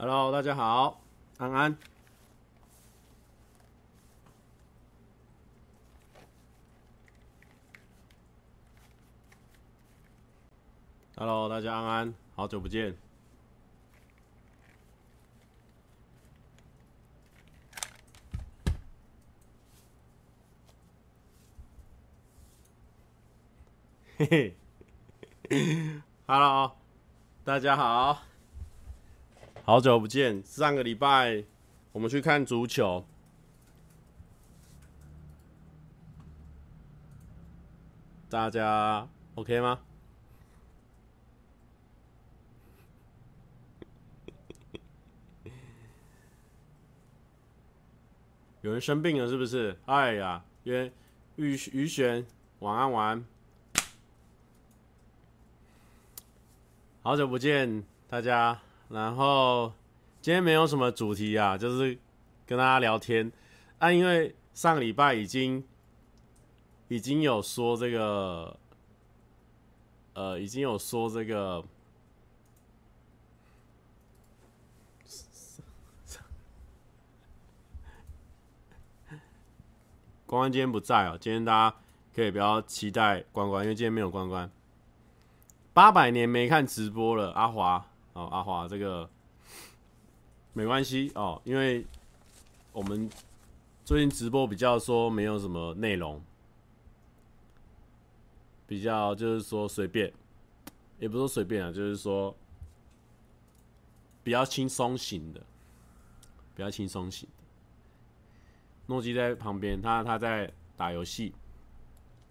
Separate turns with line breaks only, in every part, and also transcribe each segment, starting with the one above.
Hello，大家好，安安。Hello，大家安安，好久不见。嘿嘿，Hello，大家好，好久不见。上个礼拜我们去看足球，大家 OK 吗？有人生病了是不是？哎呀，约玉宇璇，晚安晚安。好久不见大家，然后今天没有什么主题啊，就是跟大家聊天啊。因为上个礼拜已经已经有说这个，呃，已经有说这个。关关今天不在哦，今天大家可以不要期待关关，因为今天没有关关。八百年没看直播了，阿华哦，阿华这个没关系哦，因为我们最近直播比较说没有什么内容，比较就是说随便，也不是说随便啊，就是说比较轻松型的，比较轻松型的。诺基在旁边，他他在打游戏，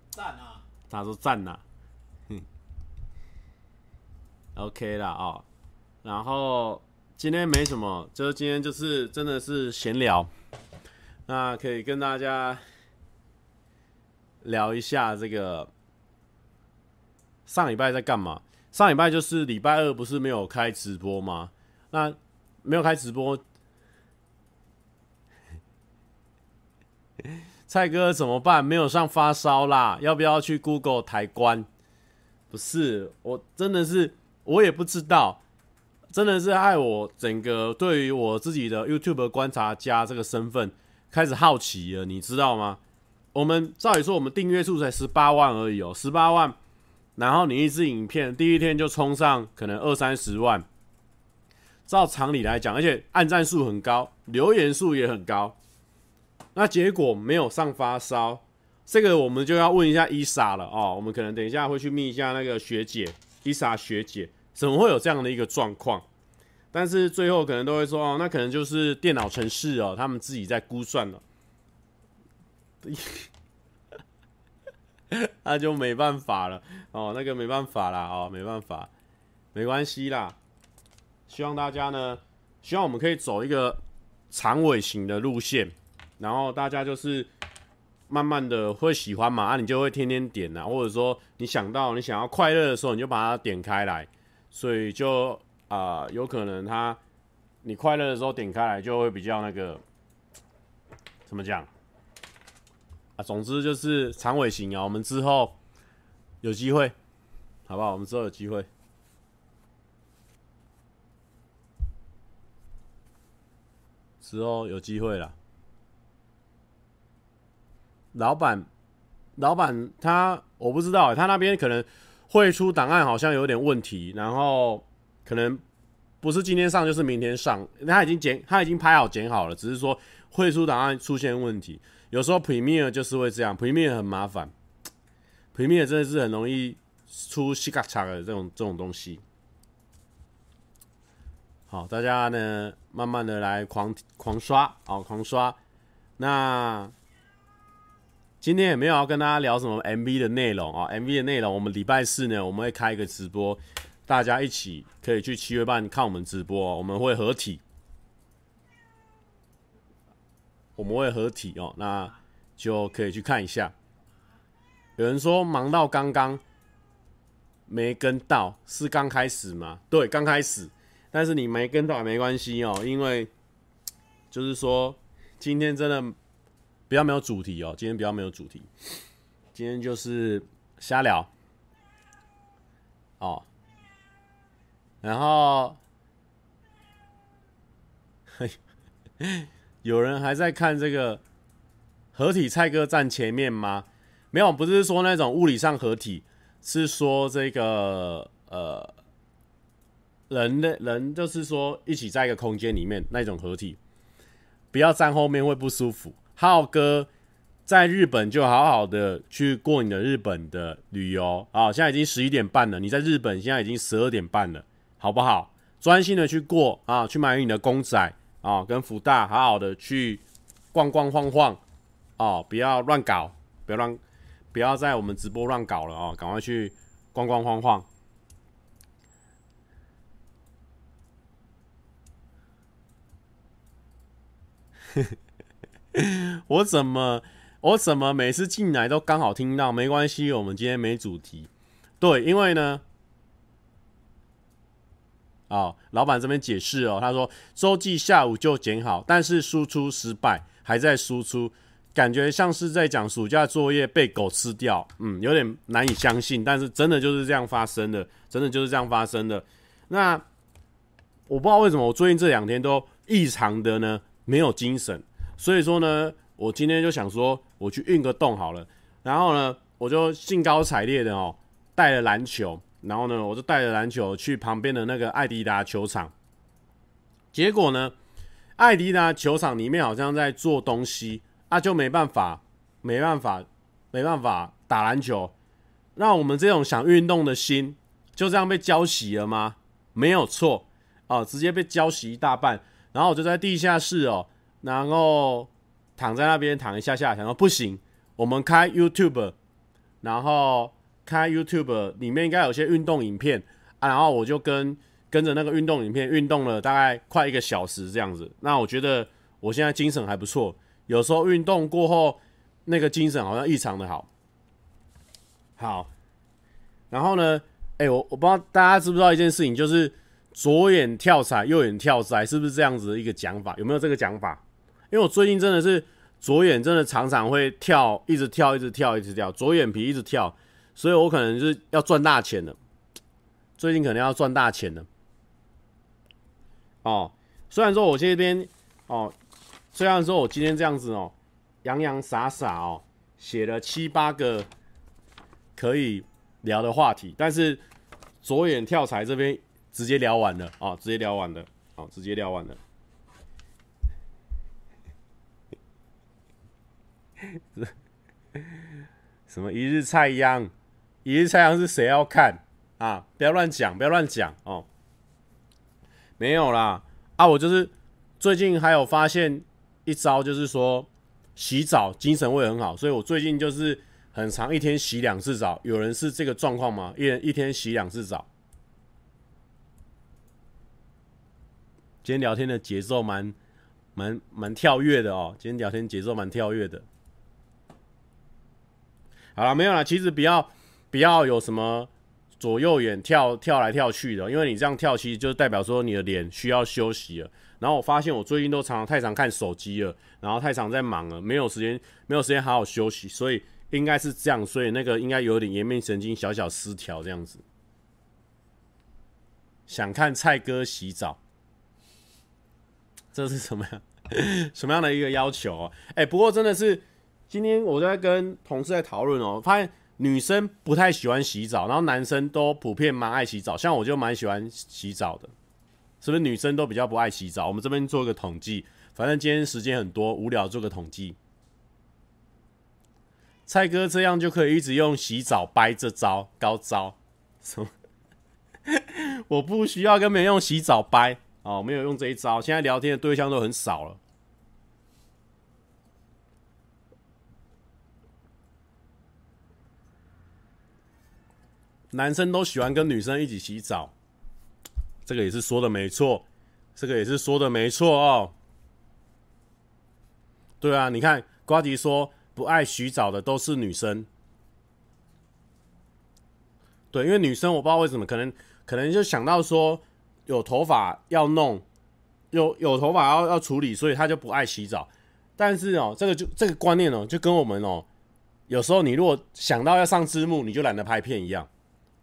赞啊！
他说赞呐。OK 啦哦，然后今天没什么，就是今天就是真的是闲聊，那可以跟大家聊一下这个上礼拜在干嘛？上礼拜就是礼拜二不是没有开直播吗？那没有开直播，蔡哥怎么办？没有上发烧啦，要不要去 Google 台关？不是，我真的是。我也不知道，真的是害我整个对于我自己的 YouTube 观察家这个身份开始好奇了，你知道吗？我们照理说，我们订阅数才十八万而已哦，十八万，然后你一支影片第一天就冲上可能二三十万，照常理来讲，而且按赞数很高，留言数也很高，那结果没有上发烧，这个我们就要问一下伊莎了哦，我们可能等一下会去密一下那个学姐，伊莎学姐。怎么会有这样的一个状况？但是最后可能都会说哦，那可能就是电脑程式哦，他们自己在估算了，那就没办法了哦，那个没办法啦哦，没办法，没关系啦。希望大家呢，希望我们可以走一个长尾型的路线，然后大家就是慢慢的会喜欢嘛，啊，你就会天天点呐，或者说你想到你想要快乐的时候，你就把它点开来。所以就啊、有可能他你快乐的时候点开来就会比较那个怎么讲啊？总之就是长尾型啊。我们之后有机会，好不好？我们之后有机会，之后有机会了。老板，老板他我不知道，他那边可能。汇出档案好像有点问题，然后可能不是今天上就是明天上，他已经剪，他已经拍好剪好了，只是说汇出档案出现问题。有时候 Premiere 就是会这样，Premiere 很麻烦，Premiere 真的是很容易出西卡嚓的这种这种东西。好，大家呢慢慢的来狂狂刷，好狂刷，那。今天也没有要跟大家聊什么 MV 的内容啊，MV 的内容，我们礼拜四呢，我们会开一个直播，大家一起可以去七月半看我们直播，我们会合体，我们会合体哦，那就可以去看一下。有人说忙到刚刚没跟到，是刚开始吗？对，刚开始，但是你没跟到也没关系哦，因为就是说今天真的。比较没有主题哦，今天比较没有主题，今天就是瞎聊哦。然后 有人还在看这个合体蔡哥站前面吗？没有，不是说那种物理上合体，是说这个呃人的人就是说一起在一个空间里面那种合体，不要站后面会不舒服。浩哥。在日本就好好的去过你的日本的旅游啊！现在已经十一点半了，你在日本现在已经十二点半了，好不好？专心的去过啊，去买你的公仔啊，跟福大好好的去逛逛晃晃哦，不要乱搞，不要乱，不要在我们直播乱搞了哦，赶快去逛逛晃晃。我怎么？我怎么每次进来都刚好听到？没关系，我们今天没主题。对，因为呢，哦，老板这边解释哦，他说周记下午就剪好，但是输出失败，还在输出，感觉像是在讲暑假作业被狗吃掉。嗯，有点难以相信，但是真的就是这样发生的，真的就是这样发生的。那我不知道为什么我最近这两天都异常的呢，没有精神，所以说呢。我今天就想说，我去运个动好了。然后呢，我就兴高采烈的哦，带了篮球。然后呢，我就带着篮球去旁边的那个爱迪达球场。结果呢，爱迪达球场里面好像在做东西啊，就没办法，没办法，没办法打篮球。那我们这种想运动的心，就这样被浇熄了吗？没有错哦，直接被浇熄一大半。然后我就在地下室哦，然后。躺在那边躺一下下，想说不行，我们开 YouTube，然后开 YouTube 里面应该有些运动影片啊，然后我就跟跟着那个运动影片运动了大概快一个小时这样子。那我觉得我现在精神还不错，有时候运动过后那个精神好像异常的好。好，然后呢，哎、我我不知道大家知不知道一件事情，就是左眼跳财，右眼跳灾，是不是这样子的一个讲法？有没有这个讲法？因为我最近真的是左眼真的常常会跳，一直跳，一直跳，一直跳，左眼皮一直跳，所以我可能就是要赚大钱了。最近可能要赚大钱了。哦，虽然说我这边哦，虽然说我今天这样子哦，洋洋洒洒哦，写了七八个可以聊的话题，但是左眼跳财这边直接聊完了哦，直接聊完了哦，直接聊完了。什么一日菜秧？一日菜秧是谁要看啊？不要乱讲，不要乱讲哦。没有啦啊！我就是最近还有发现一招，就是说洗澡精神会很好，所以我最近就是很常一天洗两次澡。有人是这个状况吗？一人一天洗两次澡。今天聊天的节奏蛮蛮蛮跳跃的哦。今天聊天节奏蛮跳跃的。好了，没有了。其实不要不要有什么左右眼跳跳来跳去的，因为你这样跳，其实就代表说你的脸需要休息了。然后我发现我最近都常常太常看手机了，然后太常在忙了，没有时间没有时间好好休息，所以应该是这样，所以那个应该有点颜面神经小小失调这样子。想看蔡哥洗澡，这是什么样 什么样的一个要求啊？哎，不过真的是。今天我在跟同事在讨论哦，发现女生不太喜欢洗澡，然后男生都普遍蛮爱洗澡。像我就蛮喜欢洗澡的，是不是？女生都比较不爱洗澡。我们这边做个统计，反正今天时间很多，无聊做个统计。蔡哥这样就可以一直用洗澡掰这招高招，什么？我不需要跟别人用洗澡掰哦，没有用这一招。现在聊天的对象都很少了。男生都喜欢跟女生一起洗澡，这个也是说的没错，这个也是说的没错哦。对啊，你看瓜迪说不爱洗澡的都是女生，对，因为女生我不知道为什么，可能可能就想到说有头发要弄，有有头发要要处理，所以她就不爱洗澡。但是哦，这个就这个观念哦，就跟我们哦，有时候你如果想到要上字幕，你就懒得拍片一样。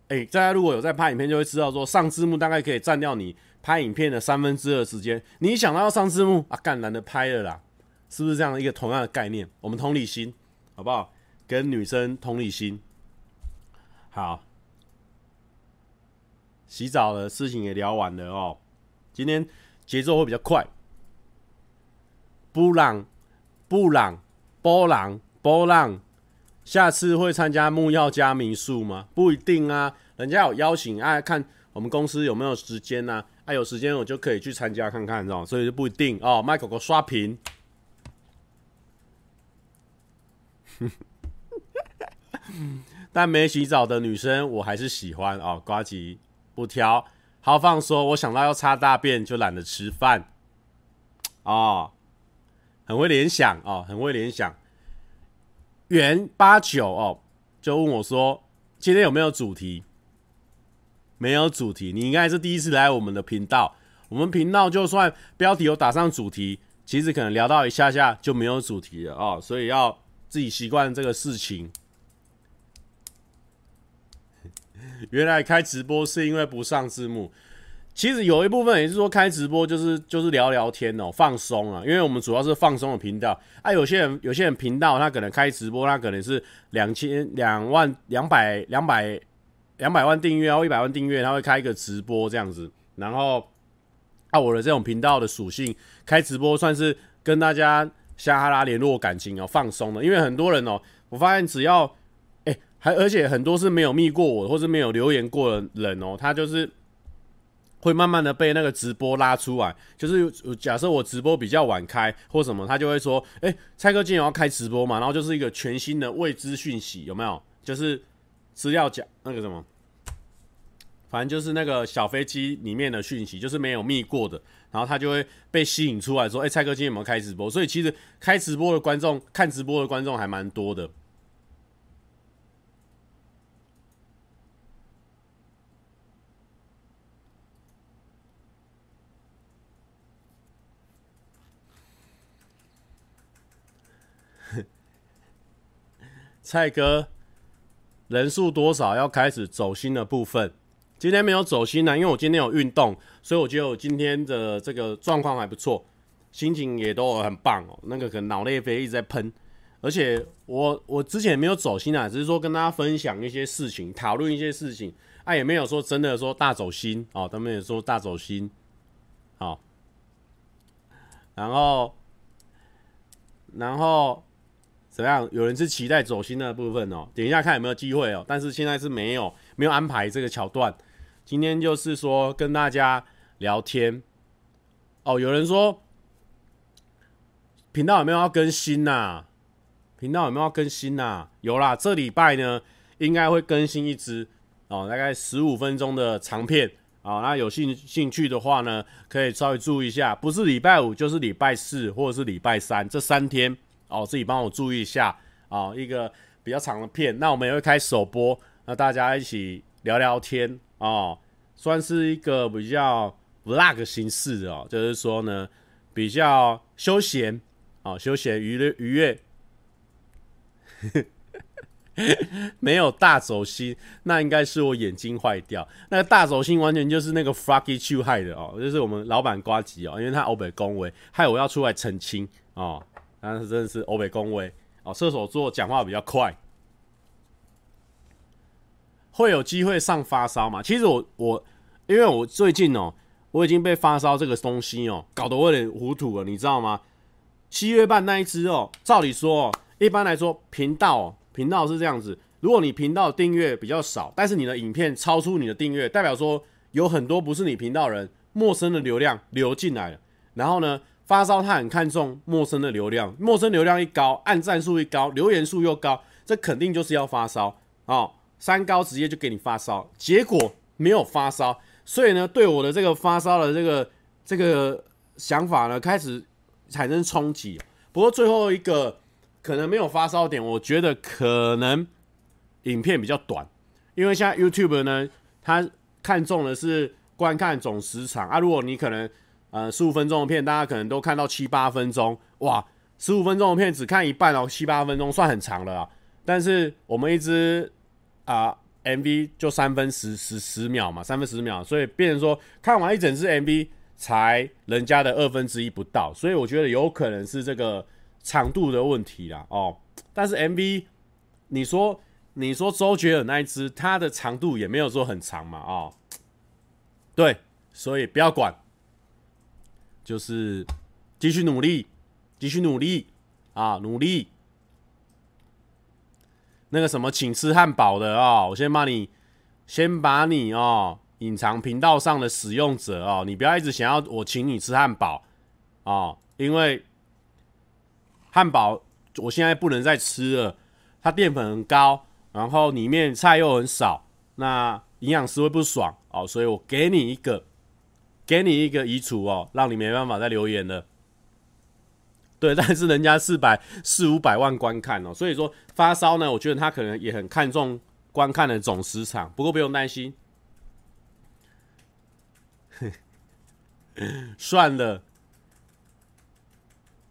哎、大家如果有在拍影片，就会知道说上字幕大概可以占掉你拍影片的三分之二时间。你想到要上字幕啊，干懒得拍了啦，是不是这样一个同样的概念？我们同理心，好不好？跟女生同理心。好，洗澡的事情也聊完了哦。今天节奏会比较快。布朗，布朗，波朗，波朗。下次会参加木曜加民宿吗？不一定啊，人家有邀请，啊，看我们公司有没有时间呐？啊，啊有时间我就可以去参加看看，哦，所以就不一定哦。麦狗狗刷屏，但没洗澡的女生我还是喜欢哦。呱吉不挑，豪放说，我想到要擦大便就懒得吃饭，哦，很会联想哦，很会联想。元八九哦，就问我说：“今天有没有主题？”没有主题，你应该是第一次来我们的频道。我们频道就算标题有打上主题，其实可能聊到一下下就没有主题了哦，所以要自己习惯这个事情。原来开直播是因为不上字幕。其实有一部分也是说开直播就是就是聊聊天哦，放松啊，因为我们主要是放松的频道啊。有些人有些人频道他可能开直播，他可能是两千两万两百两百两百万订阅或一百万订阅，他会开一个直播这样子。然后啊，我的这种频道的属性，开直播算是跟大家瞎哈拉联络感情哦，放松的。因为很多人哦，我发现只要哎，还而且很多是没有密过我或是没有留言过的人哦，他就是。会慢慢的被那个直播拉出来，就是假设我直播比较晚开或什么，他就会说，哎、蔡哥今天要开直播嘛，然后就是一个全新的未知讯息，有没有？就是资料讲那个什么，反正就是那个小飞机里面的讯息，就是没有密过的，然后他就会被吸引出来说，哎、蔡哥今天有没有开直播？所以其实开直播的观众，看直播的观众还蛮多的。蔡哥，人数多少要开始走心的部分？今天没有走心呢，因为我今天有运动，所以我觉得我今天的这个状况还不错，心情也都很棒哦。那个可能脑内啡一直在喷，而且我我之前也没有走心啊，只是说跟大家分享一些事情，讨论一些事情，啊，也没有说真的说大走心哦，他们也说大走心，好，然后，然后。怎样？有人是期待走心的部分哦，点一下看有没有机会哦。但是现在是没有，没有安排这个桥段。今天就是说跟大家聊天哦。有人说频道有没有要更新呐？频道有没有要更新呐？有啦，这礼拜呢应该会更新一支哦，大概十五分钟的长片哦。那有兴兴趣的话呢，可以稍微注意一下，不是礼拜五就是礼拜四或者是礼拜三这三天。哦，自己帮我注意一下哦，一个比较长的片，那我们也会开首播，那大家一起聊聊天哦，算是一个比较 vlog 形式的哦，就是说呢，比较休闲哦，休闲娱乐愉悦，没有大走心，那应该是我眼睛坏掉，那个大走心完全就是那个 Froggy Chu 害的哦，就是我们老板瓜吉哦，因为他欧北恭维，害我要出来澄清哦。但是真的是欧北恭维哦，射手座讲话比较快，会有机会上发烧吗？其实我我因为我最近哦，我已经被发烧这个东西哦搞得我有点糊涂了，你知道吗？七月半那一支哦，照理说，一般来说频道频道是这样子，如果你频道订阅比较少，但是你的影片超出你的订阅，代表说有很多不是你频道人陌生的流量流进来了，然后呢？发烧，他很看重陌生的流量，陌生流量一高，按赞数一高，留言数又高，这肯定就是要发烧哦。三高直接就给你发烧，结果没有发烧，所以呢，对我的这个发烧的这个这个想法呢，开始产生冲击。不过最后一个可能没有发烧点，我觉得可能影片比较短，因为现在 YouTube 呢，它看重的是观看总时长啊。如果你可能。呃，十五分钟的片，大家可能都看到七八分钟，哇，十五分钟的片只看一半哦，七八分钟算很长了啊。但是我们一支啊 MV 就三分十十十秒嘛，三分十秒，所以变成说看完一整支 MV 才人家的二分之一不到，所以我觉得有可能是这个长度的问题啦哦。但是 MV 你说你说周杰伦那一支，它的长度也没有说很长嘛哦。对，所以不要管，就是继续努力，继续努力啊，努力。那个什么，请吃汉堡的哦，我先把你，先把你哦隐藏频道上的使用者哦，你不要一直想要我请你吃汉堡哦，因为汉堡我现在不能再吃了，它淀粉很高，然后里面菜又很少，那营养师会不爽哦，所以我给你一个，给你一个移除哦，让你没办法再留言了。对，但是人家四百四五百万观看哦，所以说发烧呢，我觉得他可能也很看重观看的总时长。不过不用担心，算了，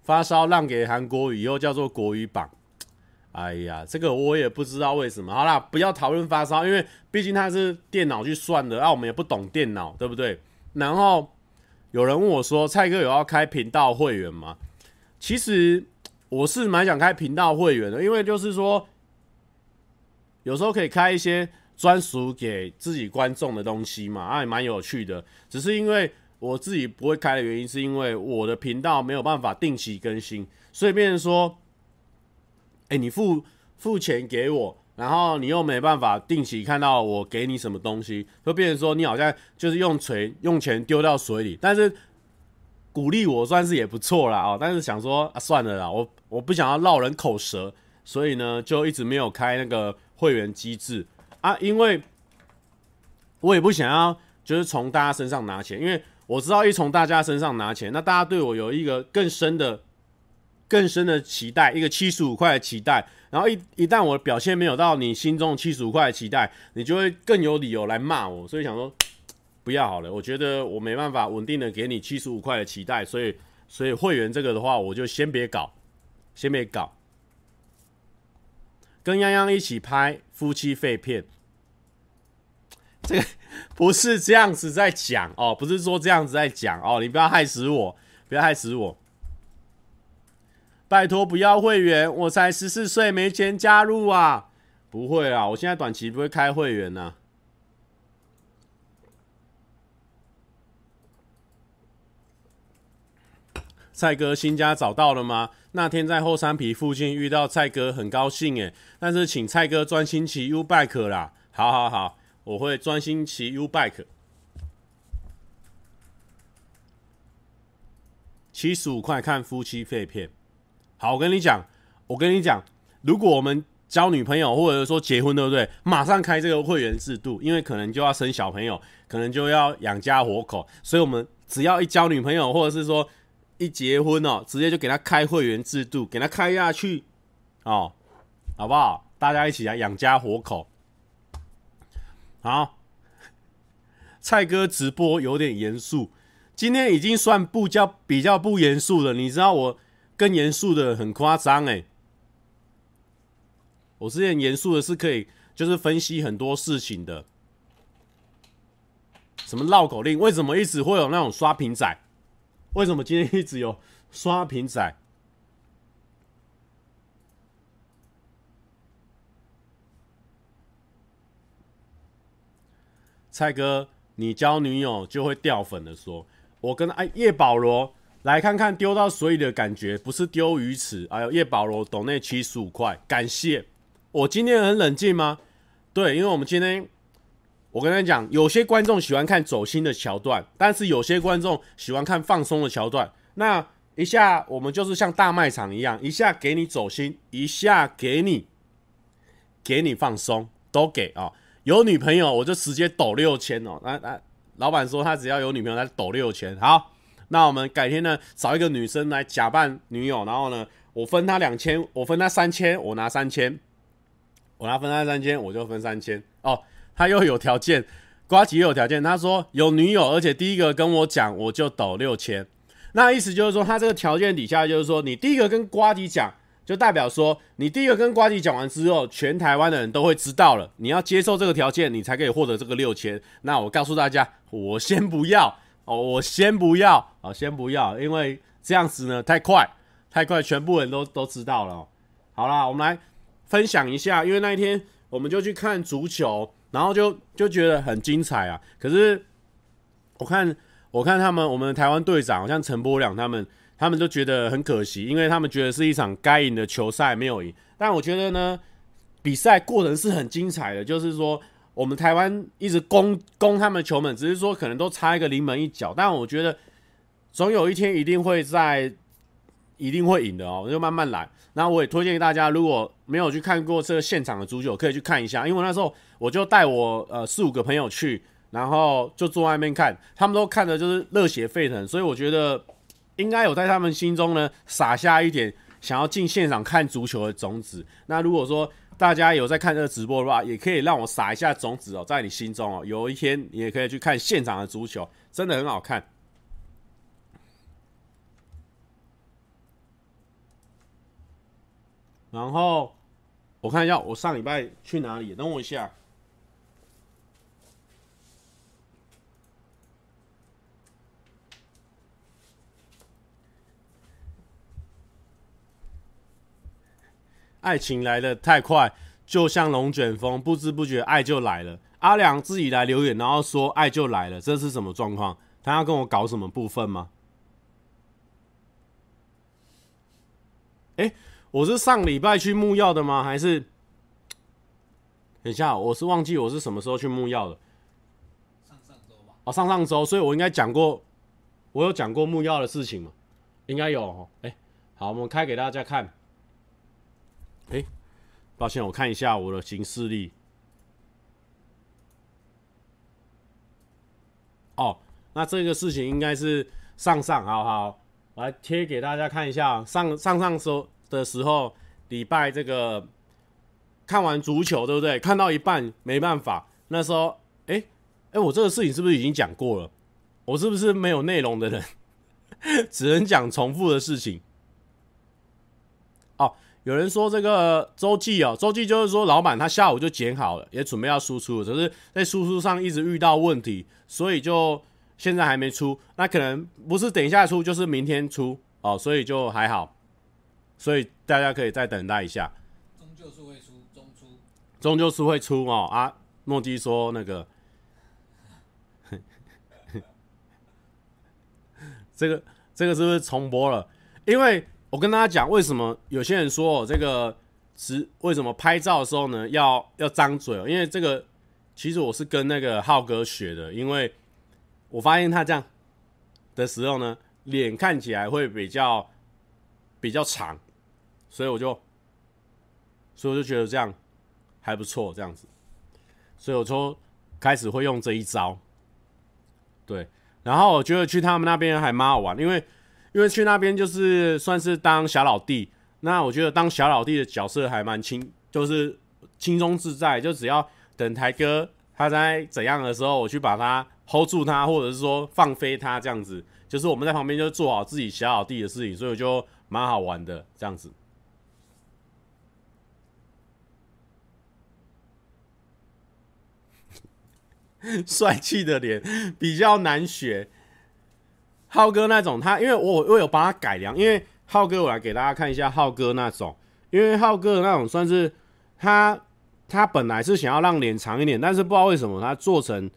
发烧让给韩国语，以后叫做国语榜。哎呀，这个我也不知道为什么。好啦，不要讨论发烧，因为毕竟他是电脑去算的，啊，我们也不懂电脑，对不对？然后有人问我说：“蔡哥有要开频道会员吗？”其实我是蛮想开频道会员的，因为就是说，有时候可以开一些专属给自己观众的东西嘛，啊，也蛮有趣的。只是因为我自己不会开的原因，是因为我的频道没有办法定期更新，所以变成说，哎，你付付钱给我，然后你又没办法定期看到我给你什么东西，会变成说你好像就是用锤用钱丢到水里，但是。鼓励我算是也不错啦哦，但是想说啊，算了啦，我我不想要落人口舌，所以呢就一直没有开那个会员机制啊，因为我也不想要就是从大家身上拿钱，因为我知道一从大家身上拿钱，那大家对我有一个更深的、更深的期待，一个七十五块的期待，然后一一旦我的表现没有到你心中七十五块的期待，你就会更有理由来骂我，所以想说。不要好了，我觉得我没办法稳定的给你七十五块的期待，所以所以会员这个的话，我就先别搞，先别搞。跟泱泱一起拍夫妻肺片，这个不是这样子在讲哦，不是说这样子在讲哦，你不要害死我，不要害死我，拜托不要会员，我才十四岁没钱加入啊，不会啊，我现在短期不会开会员呢、啊。蔡哥新家找到了吗？那天在后山皮附近遇到蔡哥，很高兴诶。但是请蔡哥专心骑 U bike 啦。好好好，我会专心骑 U bike。七十五块看夫妻肺片。好，我跟你讲，我跟你讲，如果我们交女朋友或者说结婚，对不对？马上开这个会员制度，因为可能就要生小朋友，可能就要养家活口，所以我们只要一交女朋友，或者是说。一结婚哦，直接就给他开会员制度，给他开下去哦，好不好？大家一起来养家活口。好，蔡哥直播有点严肃，今天已经算不叫比较不严肃了。你知道我更严肃的很夸张哎，我之前严肃的是可以就是分析很多事情的，什么绕口令，为什么一直会有那种刷屏仔？为什么今天一直有刷屏仔？蔡哥，你交女友就会掉粉的说，我跟哎叶保罗来看看丢到水里的感觉，不是丢鱼池。哎呦，叶保罗抖内七十五块，感谢。我今天很冷静吗？对，因为我们今天。我跟你讲，有些观众喜欢看走心的桥段，但是有些观众喜欢看放松的桥段。那一下我们就是像大卖场一样，一下给你走心，一下给你给你放松，都给啊、有女朋友我就直接抖六千哦。那那老板说他只要有女朋友，他抖六千。好，那我们改天呢找一个女生来假扮女友，然后呢我分她两千，我分她三千，我拿三千，我拿分她三千，我就分三千哦。他又有条件，瓜吉又有条件。他说有女友，而且第一个跟我讲，我就抖六千。那意思就是说，他这个条件底下就是说，你第一个跟瓜吉讲，就代表说你第一个跟瓜迪讲完之后，全台湾的人都会知道了。你要接受这个条件，你才可以获得这个六千。那我告诉大家，我先不要哦，我先不要哦，先不要，因为这样子呢太快，太快，全部人都都知道了。好啦，我们来分享一下，因为那一天我们就去看足球，然后就就觉得很精彩啊。可是我看我看他们，我们台湾队长好像陈柏良他们。他们就觉得很可惜，因为他们觉得是一场该赢的球赛没有赢。但我觉得呢，比赛过程是很精彩的。就是说，我们台湾一直攻攻他们球门，只是说可能都差一个临门一脚。但我觉得总有一天一定会在，一定会赢的哦。就慢慢来。那我也推荐大家，如果没有去看过这个现场的足球，可以去看一下。因为那时候我就带我呃四五个朋友去，然后就坐外面看，他们都看的就是热血沸腾。所以我觉得。应该有在他们心中呢撒下一点想要进现场看足球的种子。那如果说大家有在看这个直播的话，也可以让我撒一下种子哦，在你心中哦，有一天你也可以去看现场的足球，真的很好看。然后我看一下，我上礼拜去哪里？等我一下。爱情来的太快，就像龙卷风，不知不觉爱就来了。阿良自己来留言，然后说爱就来了，这是什么状况？他要跟我搞什么部分吗？哎、欸，我是上礼拜去木曜的吗？还是等一下，我是忘记我是什么时候去木曜的？
上上周吧。
哦，上上周，所以我应该讲过，我有讲过木曜的事情吗？应该有哦。哎、欸，好，我们开给大家看。哎、抱歉，我看一下我的行事历。哦，那这个事情应该是上上，好好，我来贴给大家看一下。上上上周的时候，礼拜这个看完足球，对不对？看到一半没办法，那时候，哎、欸、哎、我这个事情是不是已经讲过了？我是不是没有内容的人，只能讲重复的事情？有人说这个周记哦，周记就是说老板他下午就剪好了，也准备要输出，只是在输出上一直遇到问题，所以就现在还没出。那可能不是等一下出，就是明天出哦，所以就还好，所以大家可以再等待一下。
终究是会出，终出，
终究是会出哦。啊，诺基说那个，这个这个是不是重播了？因为。我跟大家讲，为什么有些人说哦，这个是为什么拍照的时候呢，要要张嘴？因为这个其实我是跟那个浩哥学的，因为我发现他这样的时候呢，脸看起来会比较比较长，所以我就所以我就觉得这样还不错，这样子，所以我就开始会用这一招。对，然后我觉得去他们那边还蛮好玩，因为。因为去那边就是算是当小老弟，那我觉得当小老弟的角色还蛮轻，就是轻松自在，就只要等台哥他在怎样的时候，我去把他 hold 住他，或者是说放飞他这样子，就是我们在旁边就做好自己小老弟的事情，所以我就蛮好玩的这样子。帅气的脸比较难学。浩哥那种，他因为我我有帮他改良，因为浩哥我来给大家看一下浩哥那种，因为浩哥的那种算是他他本来是想要让脸长一点，但是不知道为什么他做成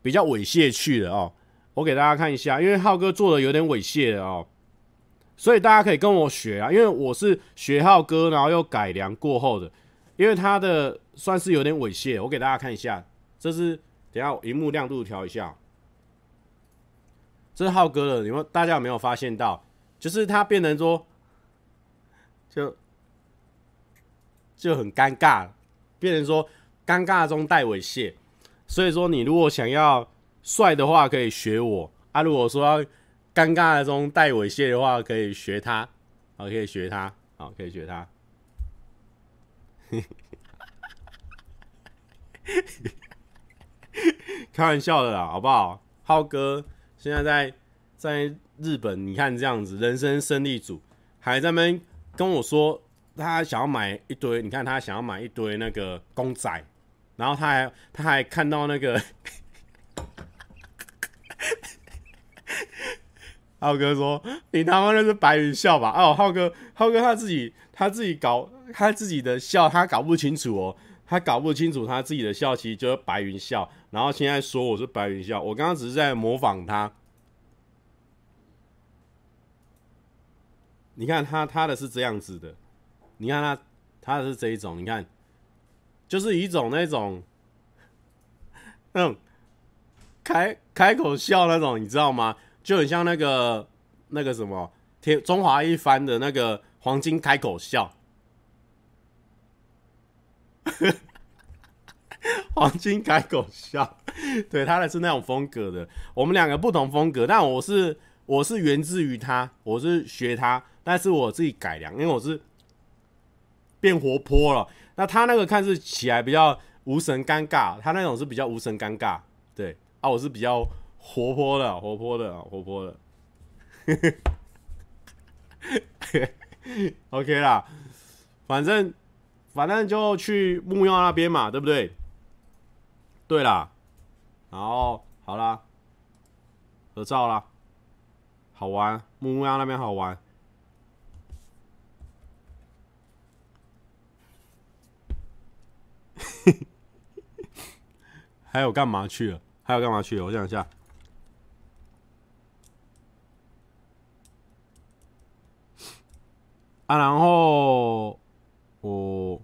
比较猥亵去了哦。我给大家看一下，因为浩哥做的有点猥亵哦，所以大家可以跟我学啊，因为我是学浩哥，然后又改良过后的，因为他的算是有点猥亵，我给大家看一下，这是等下荧幕亮度调一下。这是浩哥的，你们？大家有没有发现到？就是他变成说，就就很尴尬，变成说尴尬中带猥亵。所以说，你如果想要帅的话，可以学我啊；如果说要尴尬中带猥亵的话，可以学他，好，可以学他，好，可以学他。开玩笑的啦，好不好？浩哥。现在在在日本，你看这样子，人生胜利组还在那边跟我说他想要买一堆，你看他想要买一堆那个公仔，然后他还他还看到那个，浩哥说：“你他妈那是白云笑吧？”哦，浩哥，浩哥他自己他自己搞他自己的笑，他搞不清楚哦，他搞不清楚他自己的笑其实就是白云笑，然后现在说我是白云笑，我刚刚只是在模仿他。你看他他的是这样子的。你看他，他的是这一种，你看，就是一种那种，那种开开口笑那种，你知道吗？就很像那个那个什么天中华一番的那个黄金开口笑，黄金改口笑，对，他的是那种风格的。我们两个不同风格，但我是我是源自于他，我是学他，但是我自己改良，因为我是。变活泼了，那他那个看似起来比较无神尴尬，他那种是比较无神尴尬，对啊，我是比较活泼的，活泼的，活泼的，OK 啦，反正反正就去木曜那边嘛，对不对？对啦，然后好啦，合照啦，好玩，木曜那边好玩。还有干嘛去了？还有干嘛去了？我想一下。啊，然后我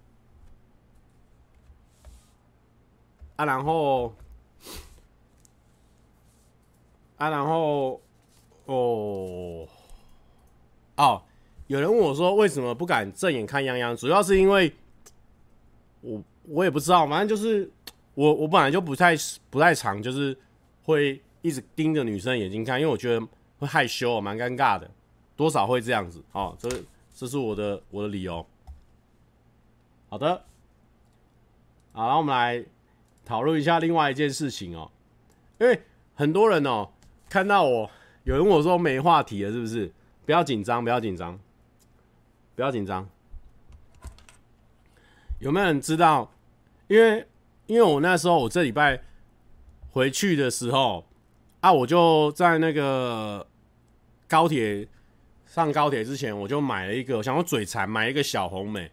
啊，然后啊，然后哦哦，有人问我说，为什么不敢正眼看泱泱？主要是因为我。我也不知道，反正就是我我本来就不太不太常，就是会一直盯着女生眼睛看，因为我觉得会害羞，蛮尴尬的，多少会这样子。哦，这这是我的我的理由。好的，好，然后我们来讨论一下另外一件事情哦，因为很多人哦看到我，有人问我说没话题了，是不是？不要紧张，不要紧张，不要紧张。有没有人知道？因为，因为我那时候我这礼拜回去的时候啊，我就在那个高铁上高铁之前，我就买了一个，我想要嘴馋，买一个小红莓。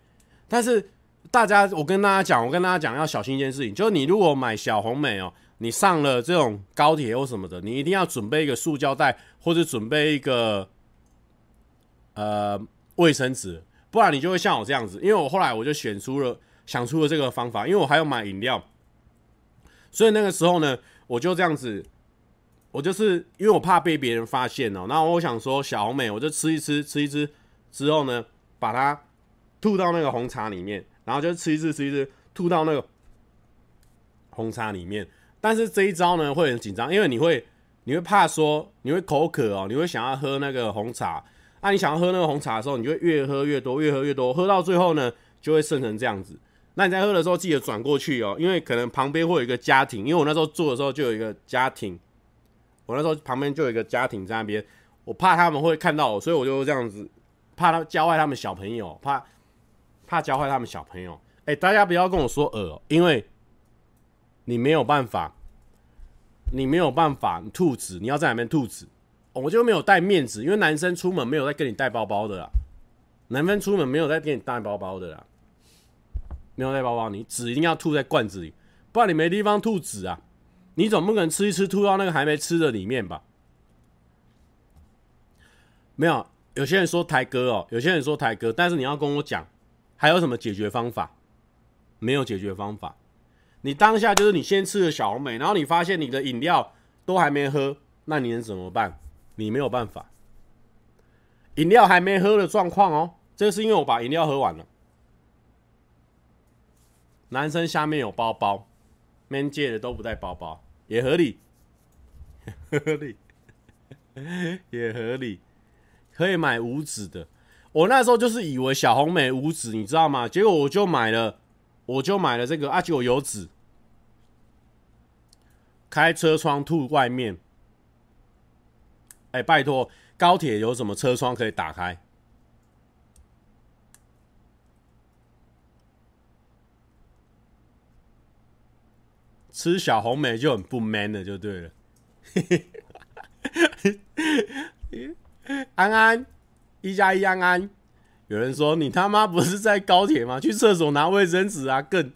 但是大家，我跟大家讲，我跟大家讲要小心一件事情，就是你如果买小红莓哦，你上了这种高铁或什么的，你一定要准备一个塑胶袋，或者准备一个呃卫生纸，不然你就会像我这样子。因为我后来我就选出了。想出了这个方法，因为我还要买饮料，所以那个时候呢，我就这样子，我就是因为我怕被别人发现哦，然后我想说小红莓，我就吃一吃，吃一吃之后呢，把它吐到那个红茶里面，然后就吃一次，吃一次，吐到那个红茶里面。但是这一招呢会很紧张，因为你会你会怕说你会口渴哦，你会想要喝那个红茶，那你想要喝那个红茶的时候，你就会越喝越多，越喝越多，喝到最后呢就会剩成这样子。那你在喝的时候记得转过去哦，因为可能旁边会有一个家庭，因为我那时候做的时候就有一个家庭，我那时候旁边就有一个家庭在那边，我怕他们会看到我，所以我就这样子，怕他教坏他们小朋友，怕怕教坏他们小朋友。哎，大家不要跟我说恶，因为你没有办法，你没有办法，你兔子，你要在哪边兔子，我就没有带面子，因为男生出门没有在跟你带包包的啦，男生出门没有在跟你带包包的啦。没有带包包，你纸一定要吐在罐子里，不然你没地方吐纸啊！你总不可能吃一吃吐到那个还没吃的里面吧？没有，有些人说台哥哦，有些人说台哥，但是你要跟我讲，还有什么解决方法？没有解决方法。你当下就是你先吃了小红莓，然后你发现你的饮料都还没喝，那你能怎么办？你没有办法，饮料还没喝的状况哦，这是因为我把饮料喝完了。男生下面有包包，man 借的都不带包包，也合理，合理，也合理，可以买无纸的。我那时候就是以为小红莓无籽，你知道吗？结果我就买了，我就买了这个阿九、有籽，开车窗吐外面。哎、拜托，高铁有什么车窗可以打开？吃小红莓就很不 man 的，就对了。安安。一加一安安。有人说你他妈不是在高铁吗？去厕所拿卫生纸啊！更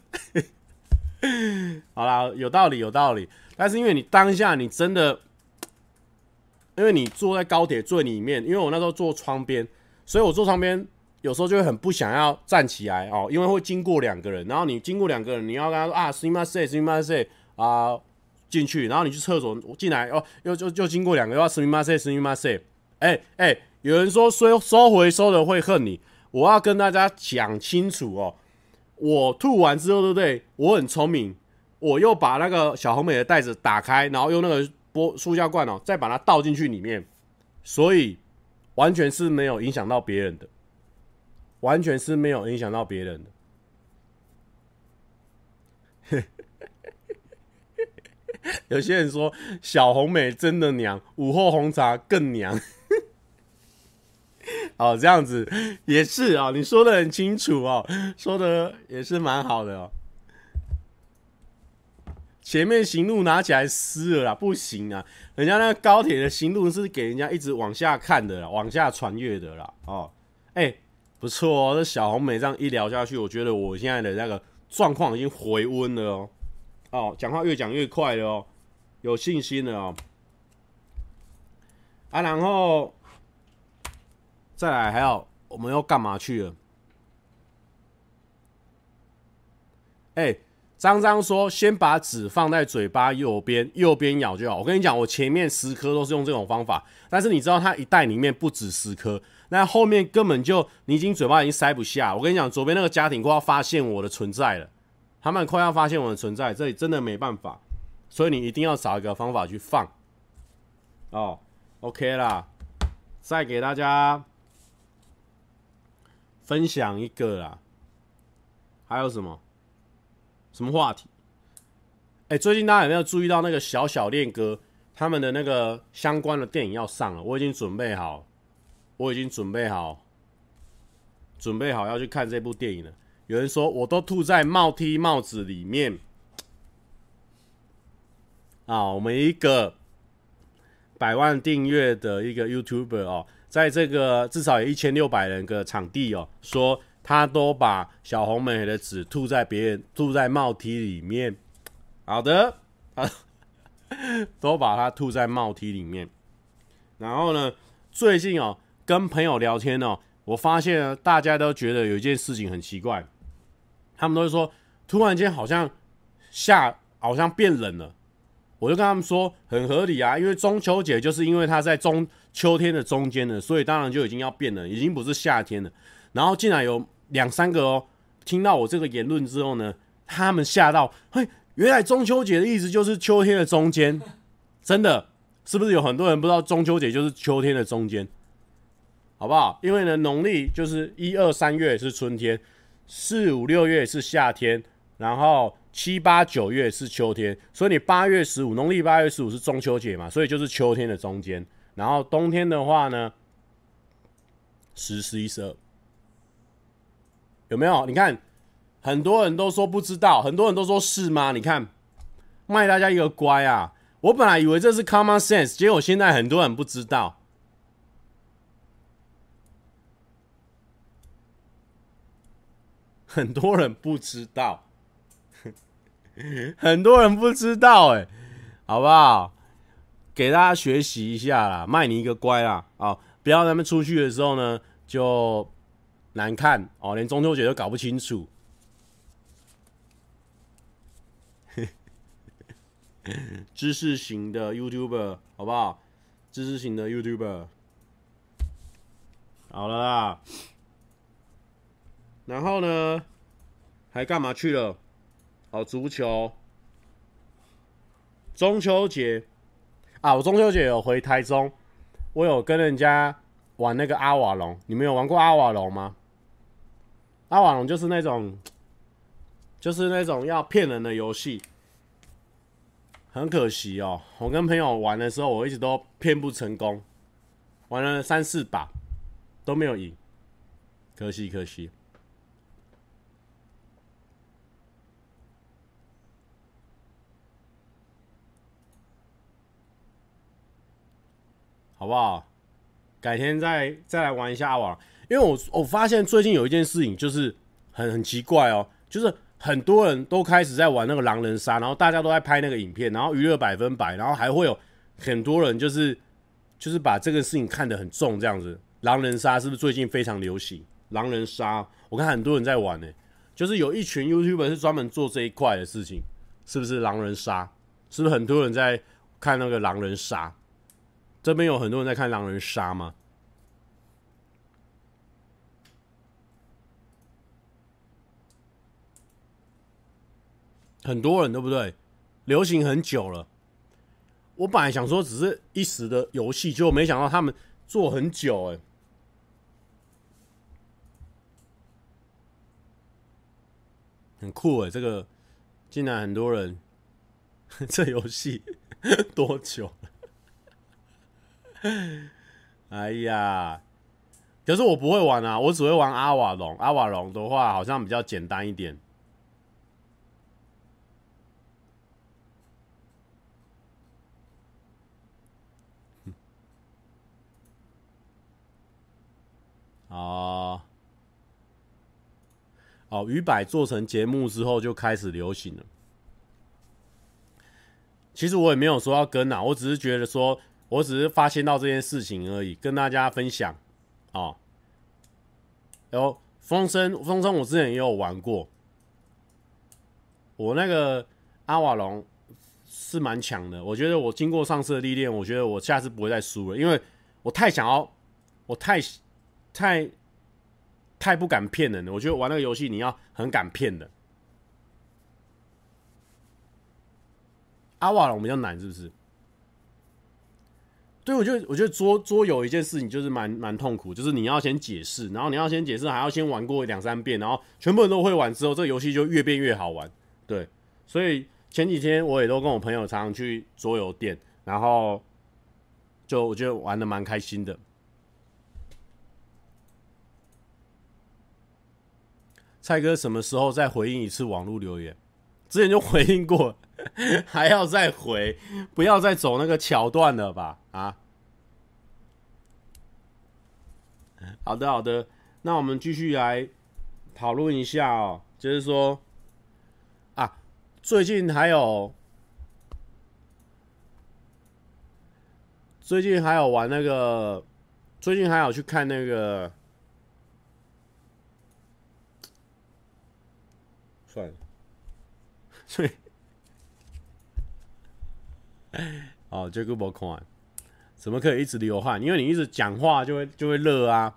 好啦，有道理，有道理。但是因为你当下你真的，因为你坐在高铁最里面，因为我那时候坐窗边，所以我坐窗边有时候就会很不想要站起来哦，因为会经过两个人，然后你经过两个人，你要跟他说啊，すみません、すみません啊进去，然后你去厕所进来哦，又就就经过两个，又要すみません、すみません。哎哎。 有人说收收回收的会恨你，我要跟大家讲清楚哦。我吐完之后，对不对？我很聪明，我又把那个小红美的袋子打开，然后用那个玻塑胶罐哦，再把它倒进去里面，所以完全是没有影响到别人的，完全是没有影响到别人的。有些人说小红美真的娘，午后红茶更娘。哦，这样子也是啊、哦，你说的很清楚哦，说的也是蛮好的哦。前面行路拿起来撕了啦，不行啊，人家那个高铁的行路是给人家一直往下看的啦，往下传阅的啦。哦，哎、不错哦，这小红莓这样一聊下去，我觉得我现在的那个状况已经回温了哦。哦，讲话越讲越快了哦，有信心了哦。啊，然后。再来，还有我们要干嘛去了？哎，张张说，先把纸放在嘴巴右边，右边咬就好。我跟你讲，我前面十颗都是用这种方法，但是你知道，它一袋里面不止十颗，那后面根本就你已经嘴巴已经塞不下。我跟你讲，左边那个家庭快要发现我的存在了，他们快要发现我的存在，这里真的没办法，所以你一定要找一个方法去放。哦，OK 啦，再给大家。分享一个啦，还有什么？什么话题？哎、最近大家有没有注意到那个小小恋歌他们的那个相关的电影要上了？我已经准备好，我已经准备好，准备好要去看这部电影了。有人说我都吐在帽 T 帽子里面啊！我们一个百万订阅的一个 YouTuber 哦。在这个至少有一千六百人的场地哦，说他都把小红莓的纸吐在别人吐在帽 T 里面，好的啊，都把它吐在帽 T 里面。然后呢，最近哦跟朋友聊天哦，我发现大家都觉得有一件事情很奇怪，他们都会说突然间好像下好像变冷了。我就跟他们说很合理啊，因为中秋节就是因为他在中秋天的中间了，所以当然就已经要变了，已经不是夏天了。然后竟然有两三个哦，听到我这个言论之后呢，他们吓到，嘿，原来中秋节的意思就是秋天的中间，真的是不是有很多人不知道中秋节就是秋天的中间？好不好？因为呢，农历就是一二三月是春天，四五六月是夏天，然后。七八九月是秋天，所以你八月十五，农历八月十五是中秋节嘛，所以就是秋天的中间。然后冬天的话呢，十、十一、十二，有没有？你看，很多人都说不知道，很多人都说是吗？你看，卖大家一个乖啊！我本来以为这是 common sense，结果现在很多人不知道，很多人不知道。很多人不知道哎，好不好？给大家学习一下啦，卖你一个乖啦啊！不要他们出去的时候呢就难看哦，连中秋节都搞不清楚。知识型的 YouTuber 好不好？知识型的 YouTuber 好了啦。然后呢，还干嘛去了？哦，足球，中秋节啊！我中秋节有回台中，我有跟人家玩那个阿瓦隆。你们有玩过阿瓦隆吗？阿瓦隆就是那种，就是那种要骗人的游戏。很可惜哦，我跟朋友玩的时候，我一直都骗不成功，玩了三四把都没有赢，可惜可惜。好不好？改天再再来玩一下阿瓦隆，因为我我发现最近有一件事情就是很很奇怪哦，就是很多人都开始在玩那个狼人杀，然后大家都在拍那个影片，然后娱乐百分百，然后还会有很多人就是就是把这个事情看得很重，这样子。狼人杀是不是最近非常流行？狼人杀，我看很多人在玩呢，就是有一群 YouTuber 是专门做这一块的事情，是不是狼人杀？是不是很多人在看那个狼人杀？这边有很多人在看狼人杀吗？很多人对不对？流行很久了。我本来想说只是一时的游戏，结果没想到他们做很久哎，很酷哎！这个竟然很多人，这游戏 多久？哎呀，可是我不会玩啊，我只会玩阿瓦隆。阿瓦隆的话，好像比较简单一点。哦，哦，鱼摆做成节目之后就开始流行了。其实我也没有说要跟啊，我只是觉得说。我只是发现到这件事情而已，跟大家分享哦。然后风声，风声我之前也有玩过，我那个阿瓦隆是蛮强的。我觉得我经过上次的历练，我觉得我下次不会再输了，因为我太想要，我太太太不敢骗人了。我觉得玩那个游戏你要很敢骗的。阿瓦隆比较难，是不是？对，我觉得我觉得桌桌游一件事情就是蛮蛮痛苦，就是你要先解释，然后你要先解释，还要先玩过两三遍，然后全部人都会玩之后，这个游戏就越变越好玩。对，所以前几天我也都跟我朋友常常去桌游店，然后就我觉得玩的蛮开心的。蔡哥什么时候再回应一次网络留言？之前就回应过。还要再回，不要再走那个桥段了吧？啊，好的好的，那我们继续来讨论一下哦。就是说啊，最近还有，最近还有玩那个，最近还有去看那个，算了，所以。哦，这个不看，怎么可以一直流汗？因为你一直讲话就会就会热啊。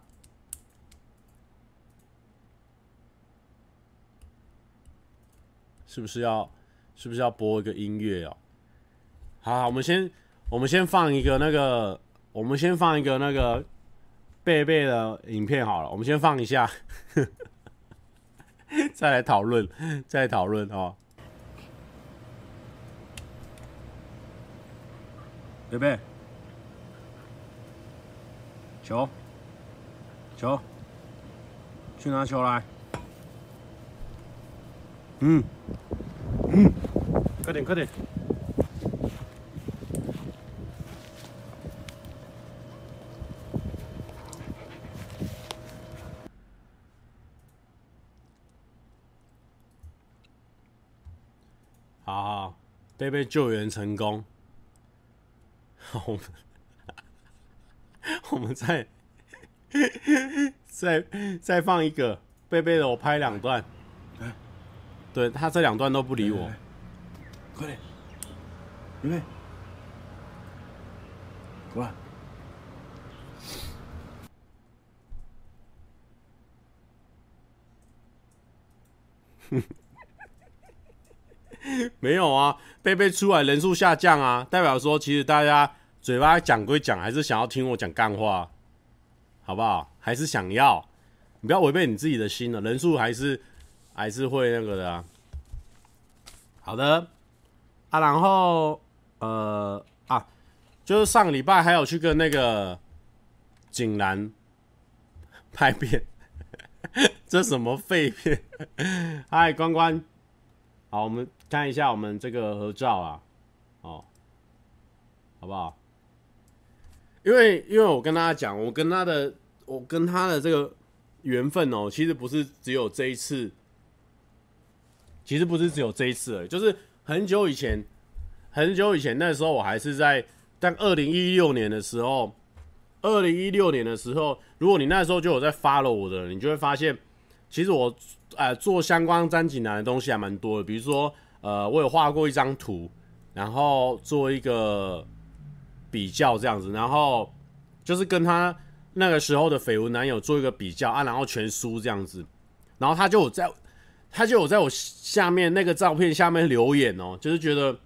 是不是要是不是要播一个音乐哦？好，好，我们先我们先放一个那个，我们先放一个那个贝贝的影片好了。我们先放一下，再来讨论，再来讨论哦。贝贝，球，球，去拿球来。嗯，嗯，快点，快点。好好，贝贝救援成功。我们，我们再 再再放一个贝贝的，我拍两段。对，他这两段都不理我。快点，贝贝，过来。没有啊，贝贝出来人数下降啊，代表说其实大家。嘴巴讲归讲，还是想要听我讲干话，好不好？还是想要，你不要违背你自己的心了。人数还是还是会那个的啊。好的啊，然后呃啊，就是上个礼拜还有去跟那个景兰拍片，这什么废片？嗨，关关，好，我们看一下我们这个合照啊，哦，好不好？因为因为我跟大家讲，我跟他的我跟他的这个缘分哦，其实不是只有这一次，其实不是只有这一次而已，就是很久以前，很久以前那时候我还是在，在二零一六年的时候，二零一六年的时候，如果你那时候就有在 follow 我的，你就会发现，其实我呃做相关詹景南的东西还蛮多的，比如说呃我有画过一张图。然后做一个比较这样子，然后就是跟他那个时候的绯闻男友做一个比较啊，然后全输这样子，然后他就有在，他就有在我下面那个照片下面留言哦，就是觉得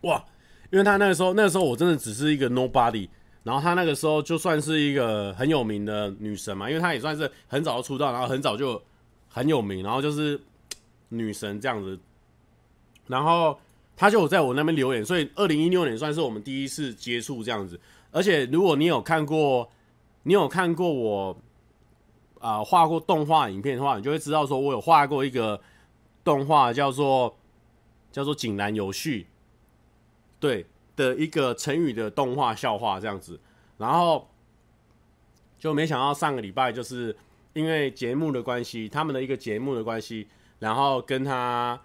哇，因为他那个时候那个时候我真的只是一个 nobody，然后他那个时候就算是一个很有名的女神嘛，因为他也算是很早就出道，然后很早就很有名，然后就是女神这样子，然后。他就在我那边留言，所以二零一六年算是我们第一次接触这样子。而且如果你有看过，你有看过我啊画过动画影片的话，你就会知道说我有画过一个动画叫做叫做井然有序，对的一个成语的动画笑话这样子。然后就没想到上个礼拜就是因为节目的关系，他们的一个节目的关系，然后跟他。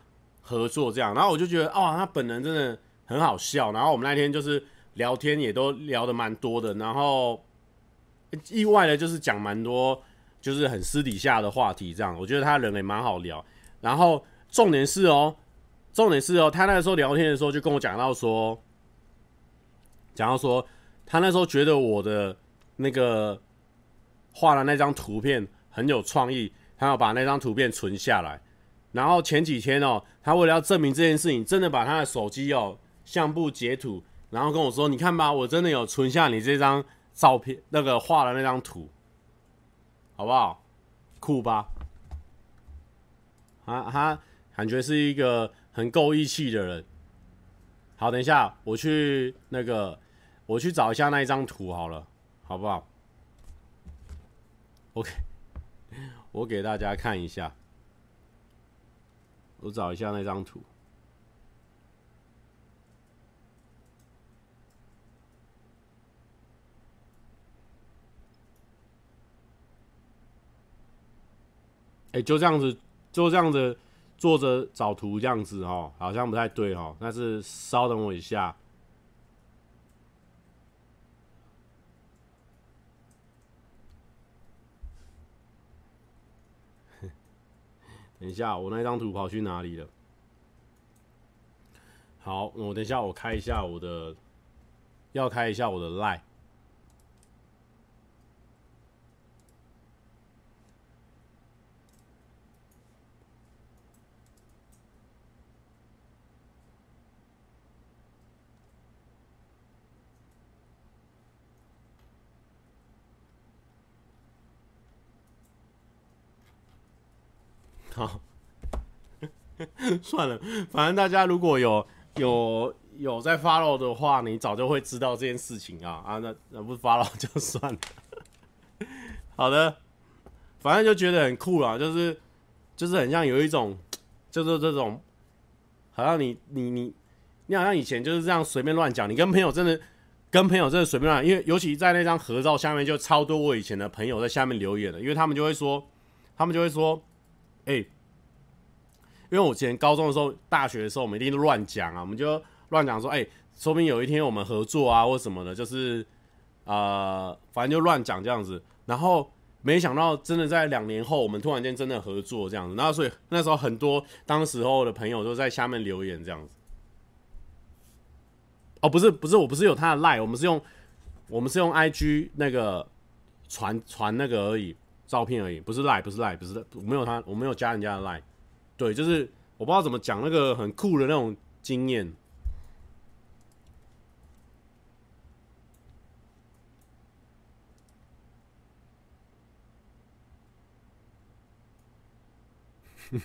合作这样，然后我就觉得，哦，他本人真的很好笑。然后我们那天就是聊天，也都聊得蛮多的。然后意外的就是讲蛮多，就是很私底下的话题。这样，我觉得他人也蛮好聊。然后重点是哦，重点是哦，他那时候聊天的时候就跟我讲到说，讲到说，他那时候觉得我的那个画的那张图片很有创意，他要把那张图片存下来。然后前几天哦，他为了要证明这件事情，真的把他的手机哦相簿截图，然后跟我说：“你看吧，我真的有存下你这张照片，那个画的那张图，好不好？酷吧？”啊，他感觉是一个很够义气的人。好，等一下我去那个，我去找一下那一张图好了，好不好？OK，我给大家看一下。我找一下那张图。哎，就这样子，就这样子坐着找图这样子哦，好像不太对哦。但是稍等我一下。等一下，我那张图跑去哪里了？好，我等一下，我开一下我的，要开一下我的 Line。好，算了，反正大家如果有有有在 follow 的话，你早就会知道这件事情啊啊，那那不 follow 就算了。好的，反正就觉得很酷啦，就是就是很像有一种，就是这种，好像你你你你好像以前就是这样随便乱讲，你跟朋友真的跟朋友真的随便乱，因为尤其在那张合照下面就超多我以前的朋友在下面留言了，因为他们就会说，他们就会说。哎、因为我以前高中的时候、大学的时候，我们一定乱讲啊，我们就乱讲说，哎、说不定有一天我们合作啊，或什么的，就是呃，反正就乱讲这样子。然后没想到，真的在两年后，我们突然间真的合作这样子。然后所以那时候很多当时候的朋友都在下面留言这样子。哦，不是不是，我不是有他的 line，我们是用我们是用 IG 那个传传那个而已。照片而已，不是赖，不是赖，不是我没有他，我没有加人家的赖。对，就是我不知道怎么讲那个很酷的那种经验。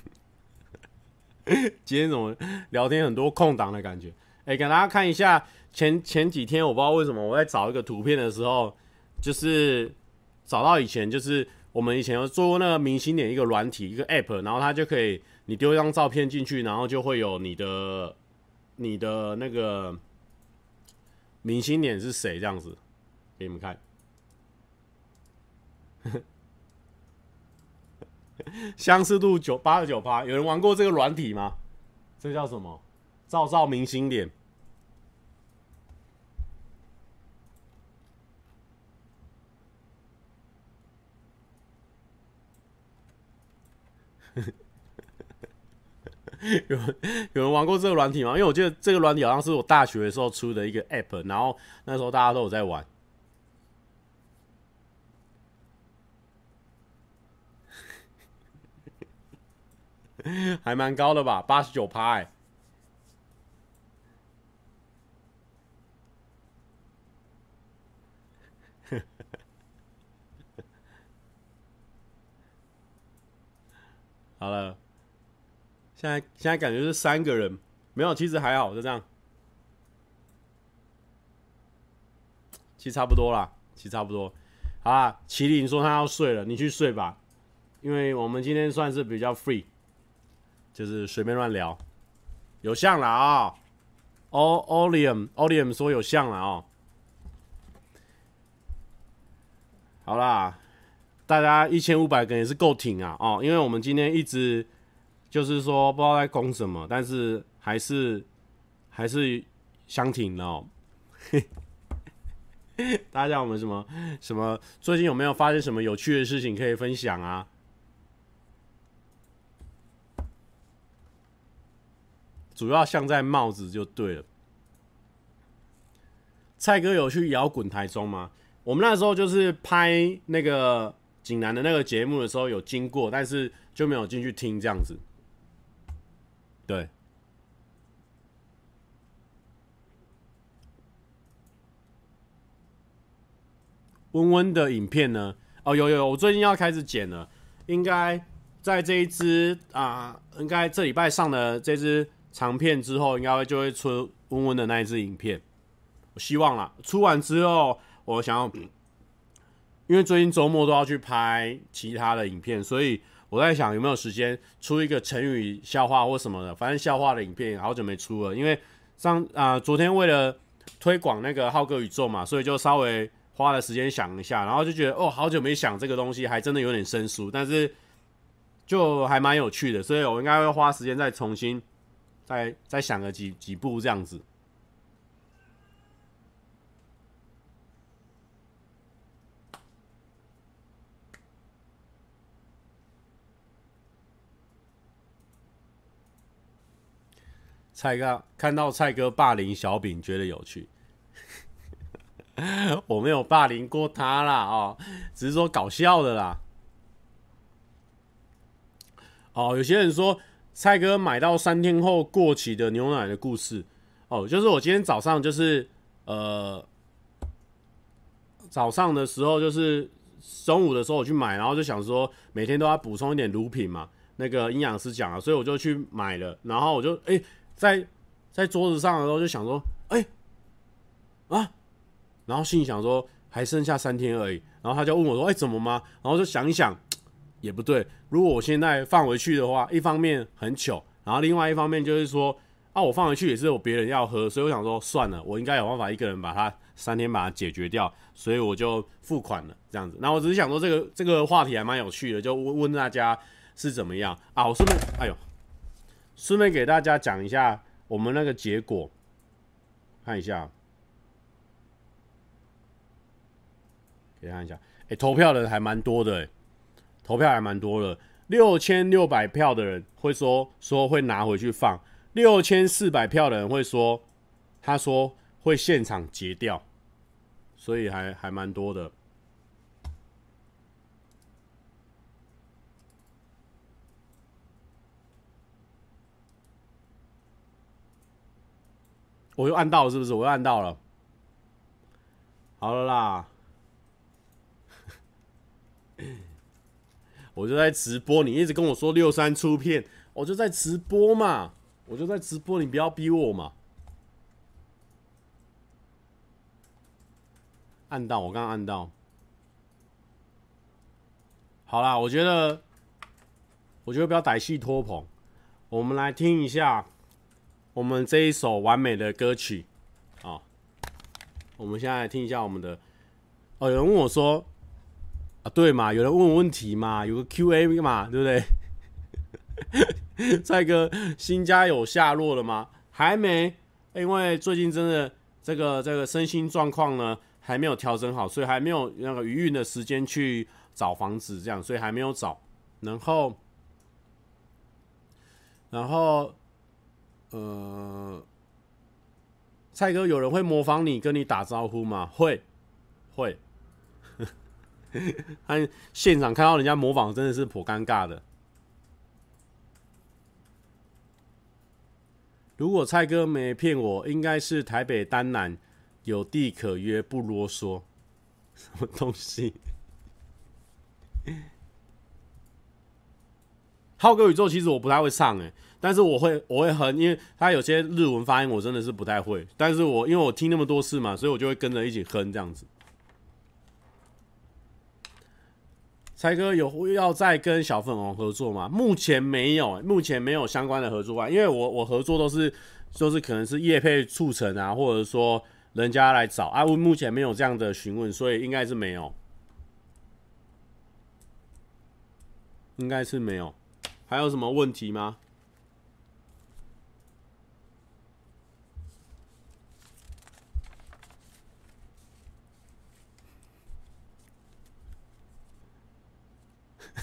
今天怎么聊天很多空档的感觉？哎、给大家看一下前前几天，我不知道为什么我在找一个图片的时候，就是找到以前就是。我们以前有做过那个明星脸一个软体一个 app，然后它就可以你丢一张照片进去，然后就会有你的你的那个明星脸是谁这样子，给你们看。相似度九八十九趴，有人玩过这个软体吗？这叫什么？照照明星脸。有 有人玩过这个软体吗？因为我记得这个软体好像是我大学的时候出的一个 app，然后那时候大家都有在玩，还蛮高的吧，八十九趴哎。好了。现在现在感觉是三个人，没有，其实还好，就这样，其实差不多啦，其实差不多。好啦，麒麟说他要睡了，你去睡吧，因为我们今天算是比较 free，就是随便乱聊。有像了啊，Olium，Olium 说有像了哦。好啦，大家一千五百个也是够挺啊哦，因为我们今天一直。就是说不知道在攻什么，但是还是还是相挺的哦。大家我们什么什么？最近有没有发生什么有趣的事情可以分享啊？主要像在帽子就对了。蔡哥有去摇滚台中吗？我们那时候就是拍那个景南的那个节目的时候有经过，但是就没有进去听这样子。对，温温的影片呢？哦，有有有，我最近要开始剪了，应该在这一支啊，应该这礼拜上的这支长片之后，应该会就会出温温的那一支影片。我希望啦，出完之后，我想要，因为最近周末都要去拍其他的影片，所以。我在想有没有时间出一个成语笑话或什么的，反正笑话的影片好久没出了，因为上啊、昨天为了推广那个浩哥宇宙嘛，所以就稍微花了时间想一下，然后就觉得哦，好久没想这个东西，还真的有点生疏，但是就还蛮有趣的，所以我应该会花时间再重新再再想个几几部这样子。蔡哥看到蔡哥霸凌小饼，觉得有趣。我没有霸凌过他啦，哦，只是说搞笑的啦。哦，有些人说蔡哥买到三天后过期的牛奶的故事。哦，就是我今天早上就是呃早上的时候，就是中午的时候我去买，然后就想说每天都要补充一点乳品嘛。那个营养师讲了，所以我就去买了，然后我就哎。在在桌子上的时候就想说，哎、啊，然后心里想说还剩下三天而已，然后他就问我说，哎、怎么吗？然后就想一想，也不对，如果我现在放回去的话，一方面很糗，然后另外一方面就是说，啊，我放回去也是有别人要喝，所以我想说算了，我应该有办法一个人把它三天把它解决掉，所以我就付款了这样子。那我只是想说这个这个话题还蛮有趣的，就问问大家是怎么样啊？我顺便，哎呦。顺便给大家讲一下我们那个结果，看一下，给看一下，哎、投票的人还蛮多的，哎，投票还蛮多的，六千六百票的人会说说会拿回去放，六千四百票的人会说他说会现场截掉，所以还还蛮多的。我又按到了，是不是？我又按到了。好了啦，我就在直播。你一直跟我说六三出片，我就在直播嘛，我就在直播，你不要逼我嘛。按到，我刚按到。好啦，我觉得，我觉得不要歹戏拖棚，我们来听一下。我们这一首完美的歌曲，啊，我们现在来听一下我们的哦，有人问我说，啊，对嘛？有人问问题嘛？有个 Q&A 嘛？对不对？帅哥，新家有下落了吗？还没，因为最近真的这个这个身心状况呢还没有调整好，所以还没有那个余韵的时间去找房子，这样，所以还没有找。然后，然后，呃，蔡哥，有人会模仿你跟你打招呼吗？会，会。他现场看到人家模仿，真的是颇尴尬的。如果蔡哥没骗我，应该是台北单南有地可约，不啰嗦。什么东西？浩哥宇宙其实我不太会唱诶，但是我会我会哼，因为他有些日文发音我真的是不太会，但是我因为我听那么多次嘛，所以我就会跟着一起哼这样子。才哥有要再跟小粉红合作吗？目前没有，目前没有相关的合作啊。因为我我合作都是就是可能是业配促成啊，或者说人家来找啊。我目前没有这样的询问，所以应该是没有，应该是没有。还有什么问题吗？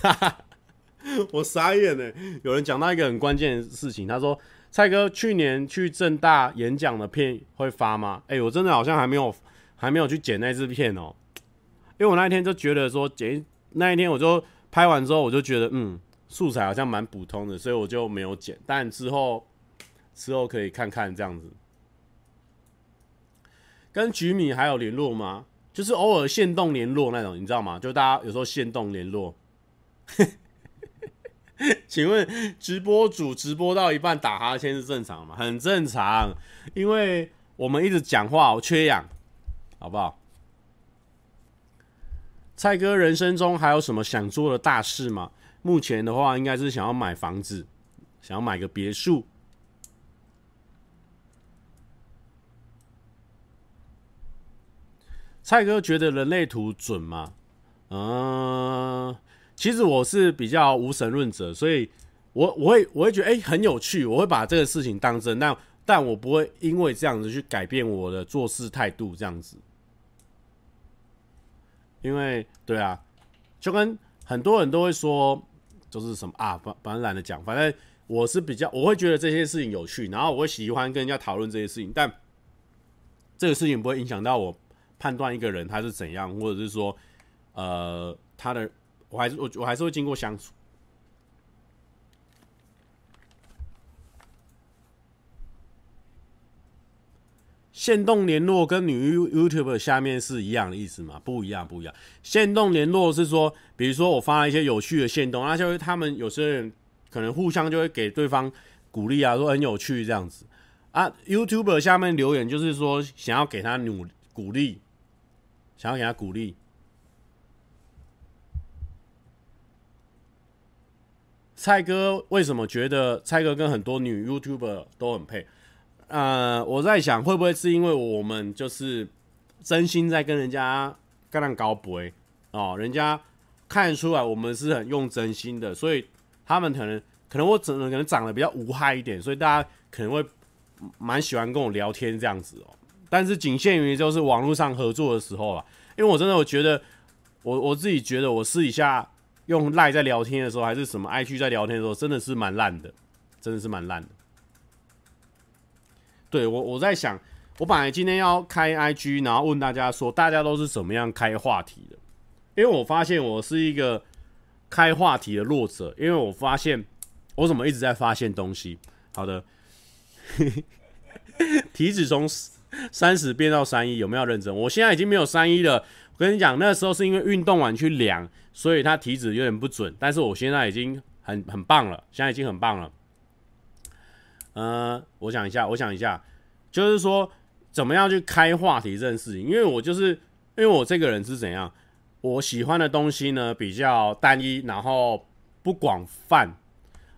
哈 哈我傻眼呢。有人讲到一个很关键的事情，他说：“蔡哥，去年去正大演讲的片会发吗？”哎、我真的好像还没有，还没有去剪那支片哦。因为我那一天就觉得说剪那一天，我就拍完之后，我就觉得嗯，素材好像蛮普通的，所以我就没有剪。但之后之后可以看看这样子。跟菊米还有联络吗？就是偶尔限动联络那种，你知道吗？就大家有时候限动联络。请问直播主直播到一半打哈欠是正常吗？很正常，因为我们一直讲话，我缺氧，好不好？蔡哥人生中还有什么想做的大事吗？目前的话，应该是想要买房子，想要买个别墅。蔡哥觉得人类图准吗？嗯。其实我是比较无神论者，所以我我会我会觉得哎、很有趣，我会把这个事情当真，但但我不会因为这样子去改变我的做事态度，这样子。因为对啊，就跟很多人都会说，就是什么啊，反反正懒得讲，反正我是比较我会觉得这些事情有趣，然后我会喜欢跟人家讨论这些事情，但这个事情不会影响到我判断一个人他是怎样，或者是说呃他的。我还是我我还是会经过相处。限动联络跟女 YouTuber 下面是一样的意思吗？不一样，不一样。限动联络是说，比如说我发了一些有趣的限动，那就是他们有些人可能互相就会给对方鼓励啊，说很有趣这样子啊。YouTuber 下面留言就是说想要给他努鼓励，想要给他鼓励。蔡哥为什么觉得蔡哥跟很多女 YouTuber 都很配？呃，我在想会不会是因为我们就是真心在跟人家干那高博哦，人家看得出来我们是很用真心的，所以他们可能可能我整可能长得比较无害一点，所以大家可能会蛮喜欢跟我聊天这样子哦。但是仅限于就是网络上合作的时候啦，因为我真的我觉得我我自己觉得我私底下。用赖在聊天的时候，还是什么 IG 在聊天的时候，真的是蛮烂的，真的是蛮烂的。对，我我在想，我本来今天要开 IG，然后问大家说，大家都是怎么样开话题的？因为我发现我是一个开话题的弱者，因为我发现我怎么一直在发现东西。好的，体脂从三十变到三一，有没有认真？我现在已经没有三一了。跟你讲，那时候是因为运动完去量，所以他体脂有点不准。但是我现在已经很很棒了，现在已经很棒了。呃，我想一下，我想一下，就是说怎么样去开话题这件事情。因为我就是因为我这个人是怎样，我喜欢的东西呢比较单一，然后不广泛。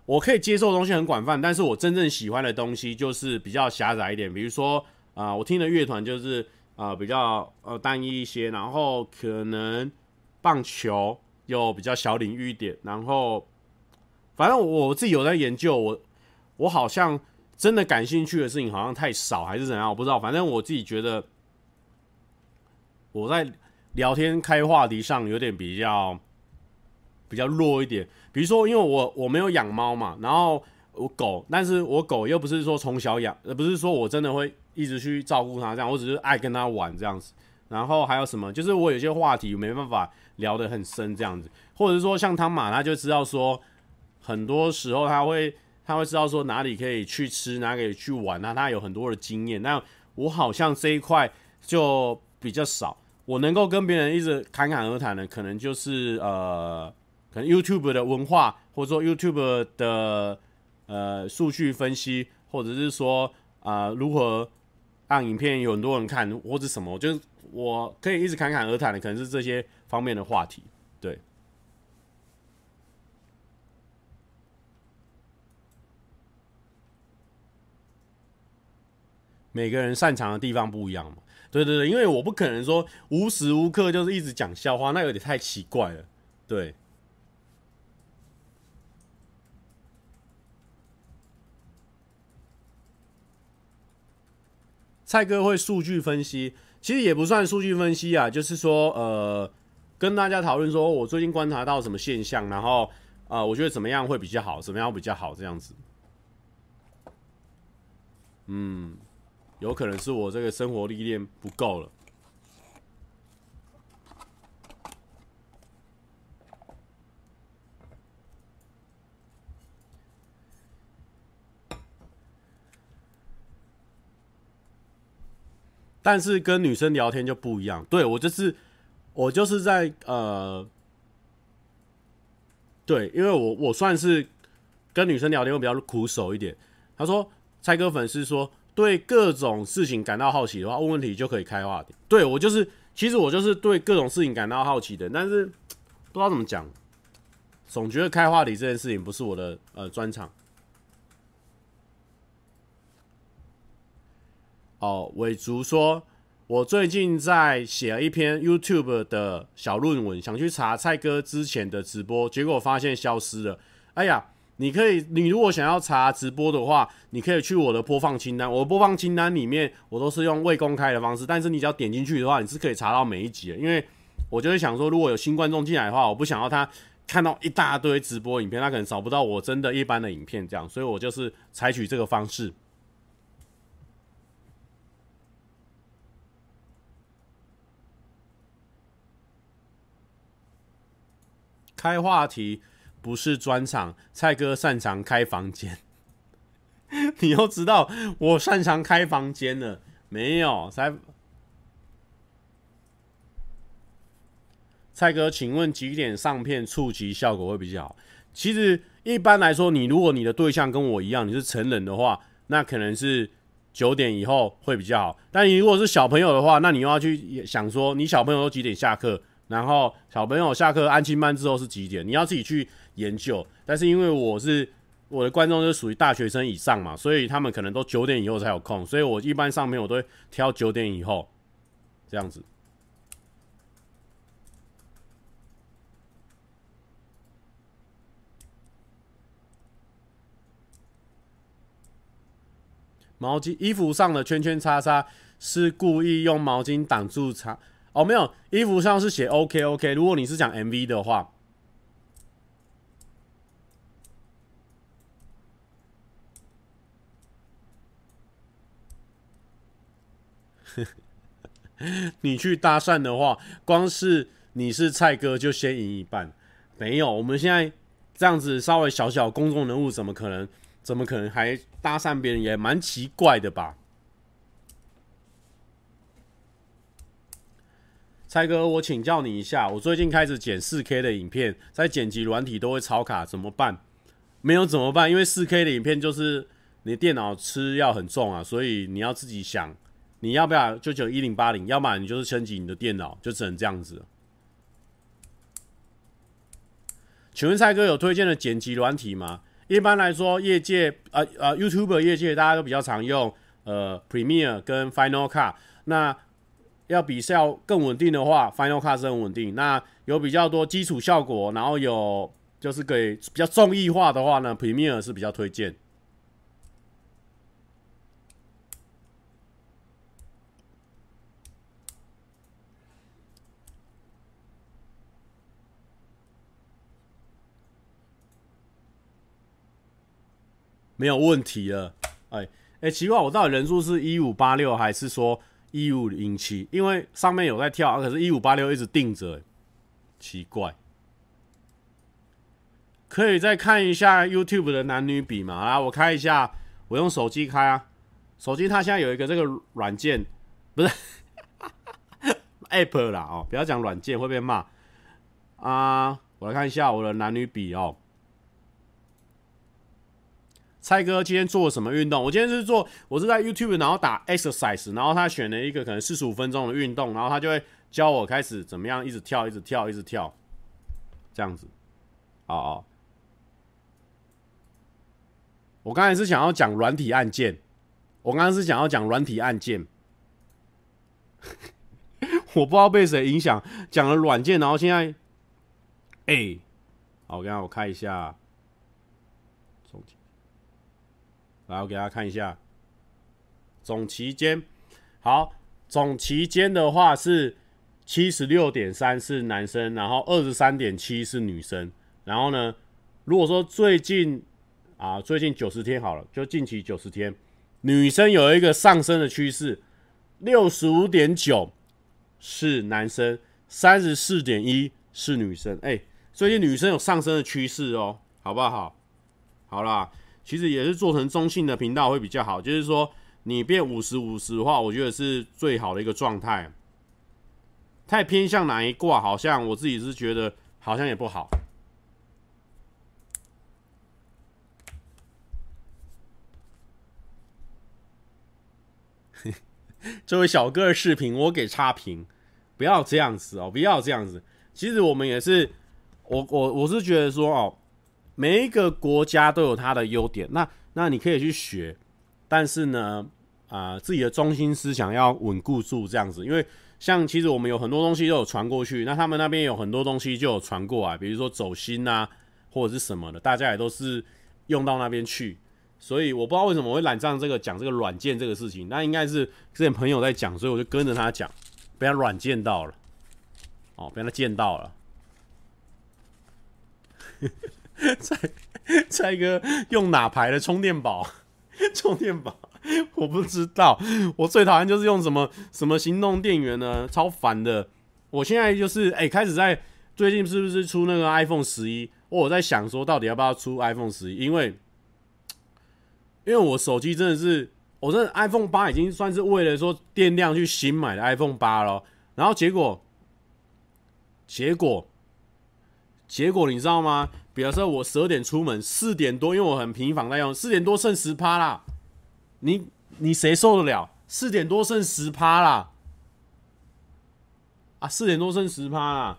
我可以接受的东西很广泛，但是我真正喜欢的东西就是比较狭窄一点。比如说啊、我听的乐团就是。呃比较呃单一一些，然后可能棒球又比较小领域一点，然后反正我自己有在研究，我我好像真的感兴趣的事情好像太少还是怎样，我不知道，反正我自己觉得我在聊天开话题上有点比较比较弱一点，比如说因为我我没有养猫嘛，然后。我狗，但是我狗又不是说从小养，呃，不是说我真的会一直去照顾他这样，我只是爱跟他玩这样子。然后还有什么，就是我有些话题没办法聊得很深这样子，或者是说像汤马，他就知道说，很多时候他会他会知道说哪里可以去吃，哪里可以去玩，那他有很多的经验。那我好像这一块就比较少，我能够跟别人一直侃侃而谈的，可能就是呃，可能 YouTube 的文化，或者说 YouTube 的。呃，数据分析，或者是说啊、如何让影片有很多人看，或者什么，就是我可以一直侃侃而谈的，可能是这些方面的话题。对，每个人擅长的地方不一样嘛。对对对，因为我不可能说无时无刻就是一直讲笑话，那有点太奇怪了。对。蔡哥会数据分析，其实也不算数据分析啊，就是说，呃，跟大家讨论说，我最近观察到什么现象，然后，啊，我觉得怎么样会比较好，怎么样比较好，这样子。嗯，有可能是我这个生活历练不够了。但是跟女生聊天就不一样，对，我就是我就是在呃，对，因为我我算是跟女生聊天会比较苦手一点。他说，蔡哥粉丝说，对各种事情感到好奇的话，问问题就可以开话题。对，我就是，其实我就是对各种事情感到好奇的，但是不知道怎么讲，总觉得开话题这件事情不是我的呃专长。哦，伟竹说，我最近在写了一篇 YouTube 的小论文，想去查蔡哥之前的直播，结果发现消失了。哎呀，你可以，你如果想要查直播的话，你可以去我的播放清单，我的播放清单里面我都是用未公开的方式，但是你只要点进去的话，你是可以查到每一集的。因为我就会想说，如果有新观众进来的话，我不想要他看到一大堆直播影片，他可能找不到我真的一般的影片，这样，所以我就是采取这个方式。开话题不是专场，蔡哥擅长开房间。你又知道我擅长开房间了没有？蔡蔡哥，请问几点上片触及效果会比较好？其实一般来说，你如果你的对象跟我一样，你是成人的话，那可能是九点以后会比较好。但你如果是小朋友的话，那你又要去想说，你小朋友都几点下课？然后小朋友下课安亲班之后是几点？你要自己去研究。但是因为我是我的观众是属于大学生以上嘛，所以他们可能都九点以后才有空，所以我一般上面我都会挑九点以后这样子。毛巾衣服上的圈圈叉叉是故意用毛巾挡住叉。哦，没有，衣服上是写 OK OK。如果你是讲 MV 的话，你去搭讪的话，光是你是蔡哥就先赢一半。没有，我们现在这样子稍微小小公众人物，怎么可能？怎么可能还搭讪别人？也蛮奇怪的吧。蔡哥，我请教你一下，我最近开始剪四 K 的影片，在剪辑软体都会超卡，怎么办？没有怎么办？因为四 K 的影片就是你电脑吃要很重啊，所以你要自己想，你要不要就九一零八零，要不然你就是升级你的电脑，就只能这样子。请问蔡哥有推荐的剪辑软体吗？一般来说，业界呃呃 YouTube 业界大家都比较常用呃 Premiere 跟 Final Cut，那要比较更稳定的话，Final Cut 是很稳定。那有比较多基础效果，然后有就是给比较综艺化的话呢，Premiere 是比较推荐。没有问题了，哎哎，奇怪，我到底人数是一五八六还是说一五零七？因为上面有在跳，可是一五八六一直定着，奇怪。可以再看一下 YouTube 的男女比嘛？来，我开一下，我用手机开啊。手机它现在有一个这个软件，不是 App 啦哦，不要讲软件会被骂啊。我来看一下我的男女比哦。蔡哥今天做了什么运动？我今天是做，我是在 YouTube 然后打 exercise，然后他选了一个可能四十五分钟的运动，然后他就会教我开始怎么样，一直跳，一直跳，一直跳，这样子。哦哦，我刚才是想要讲软体按键，我刚才是想要讲软体按键，我不知道被谁影响，讲了软件，然后现在，哎、欸，好，我刚刚我看一下。来，我给大家看一下总期间。好，总期间的话是七十六点三是男生，然后二十三点七是女生。然后呢，如果说最近啊，最近九十天好了，就近期九十天，女生有一个上升的趋势，六十五点九是男生，三十四点一是女生。哎、最近女生有上升的趋势哦，好不好？好啦。其实也是做成中性的频道会比较好，就是说你变五十五十的话，我觉得是最好的一个状态。太偏向哪一卦，好像我自己是觉得好像也不好。这位小哥的视频我给差评，不要这样子哦，不要这样子。其实我们也是，我我我是觉得说哦。每一个国家都有它的优点，那那你可以去学，但是呢，啊、自己的中心思想要稳固住这样子，因为像其实我们有很多东西都有传过去，那他们那边有很多东西就有传过来，比如说走心啊，或者是什么的，大家也都是用到那边去，所以我不知道为什么我会揽上这个讲这个软件这个事情，那应该是之前朋友在讲，所以我就跟着他讲，被他软见到了，哦，被他见到了。蔡蔡哥用哪牌的充电宝？充电宝我不知道。我最讨厌就是用什么什么行动电源呢？超烦的。我现在就是哎、开始在最近是不是出那个 iPhone 十一？我在想说，到底要不要出 iPhone 十一？因为因为我手机真的是，我这 iPhone 八已经算是为了说电量去新买的 iPhone 八了。然后结果结果结果你知道吗？比如说我十二点出门，四点多，因为我很频繁在用，四点多剩十趴啦。你你谁受得了？四点多剩十趴啦。啊，四点多剩十趴啦。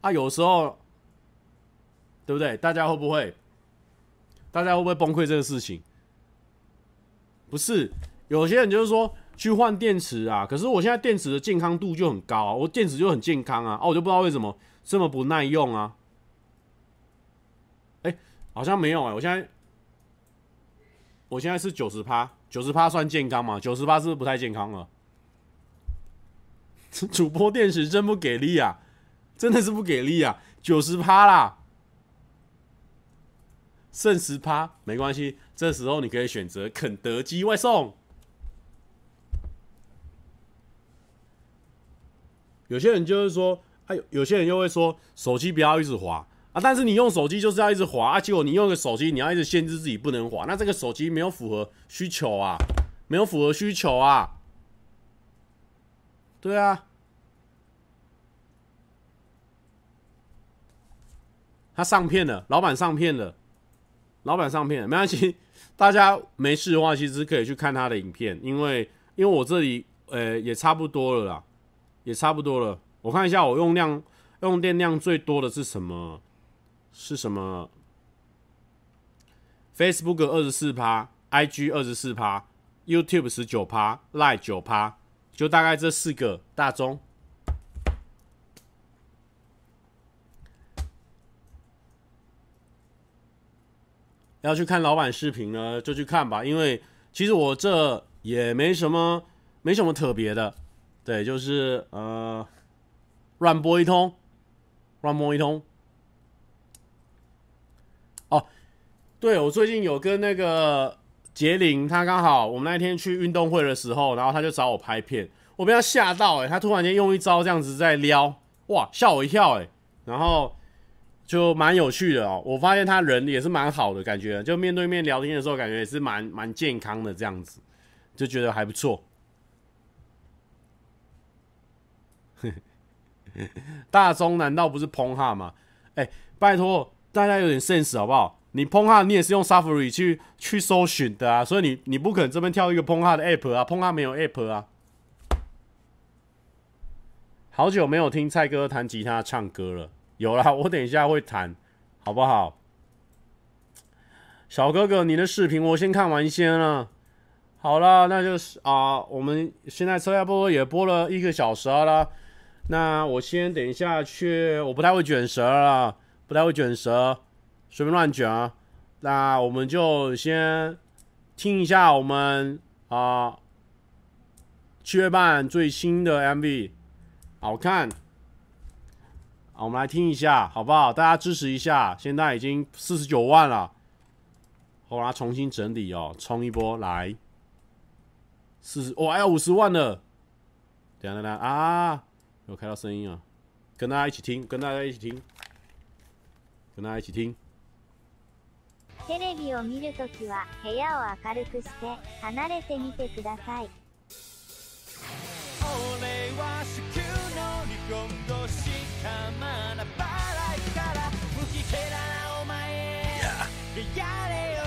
啊，有时候对不对？大家会不会？大家会不会崩溃这个事情？不是，有些人就是说去换电池啊，可是我现在电池的健康度就很高啊，我电池就很健康啊，啊，我就不知道为什么这么不耐用啊。好像没有哎、我现在我现在是九十趴，九十趴算健康吗？九十趴是不是不太健康了？主播电池真不给力啊，真的是不给力啊，九十趴啦，剩十趴没关系，这时候你可以选择肯德基外送。有些人就是说，哎，有些人又会说，手机不要一直滑。啊！但是你用手机就是要一直滑啊，结果你用个手机，你要一直限制自己不能滑，那这个手机没有符合需求啊，没有符合需求啊。对啊，他上片了，老板上片了，老板上片，没关系，大家没事的话，其实可以去看他的影片，因为因为我这里呃也差不多了啦，也差不多了。我看一下我用量用电量最多的是什么？是什么？Facebook 二十四趴，IG 二十四趴，YouTube 十九趴，Line 九趴，就大概这四个大中。要去看老板视频呢，就去看吧。因为其实我这也没什么，没什么特别的。对，就是呃，乱播一通，乱播一通。对，我最近有跟那个杰林，他刚好我们那天去运动会的时候，然后他就找我拍片，我被他吓到哎，他突然间用一招这样子在撩，哇，吓我一跳哎，然后。就蛮有趣的哦，我发现他人也是蛮好的感觉，就面对面聊天的时候，感觉也是蛮蛮健康的这样子，就觉得还不错。大中难道不是 Pornhub 吗？哎、拜托大家有点 sense 好不好？你 Pornhub 你也是用 Safari 去去搜寻的啊，所以你你不可能这边跳一个 Pornhub 的 app 啊，Pornhub 没有 app 啊。好久没有听蔡哥弹吉他唱歌了。有啦，我等一下会弹，好不好？小哥哥，你的视频我先看完先了。好了，那就是啊，我们现在车下播也播了一个小时了。那我先等一下去，我不太会卷舌了，不太会卷舌，随便乱卷啊。那我们就先听一下我们啊七月半最新的 MV，好看。好，我们来听一下，好不好？大家支持一下，现在已经四十九万了。我来重新整理哦，冲一波来，四十，哦，还有五十万了。等下等下啊，有开到声音啊，跟大家一起听，跟大家一起听，跟大家一起听。テレビを見るときは部屋を明るくして離れてみてください。俺は
子宮の離婚後しまだバラいから無なお前やれよ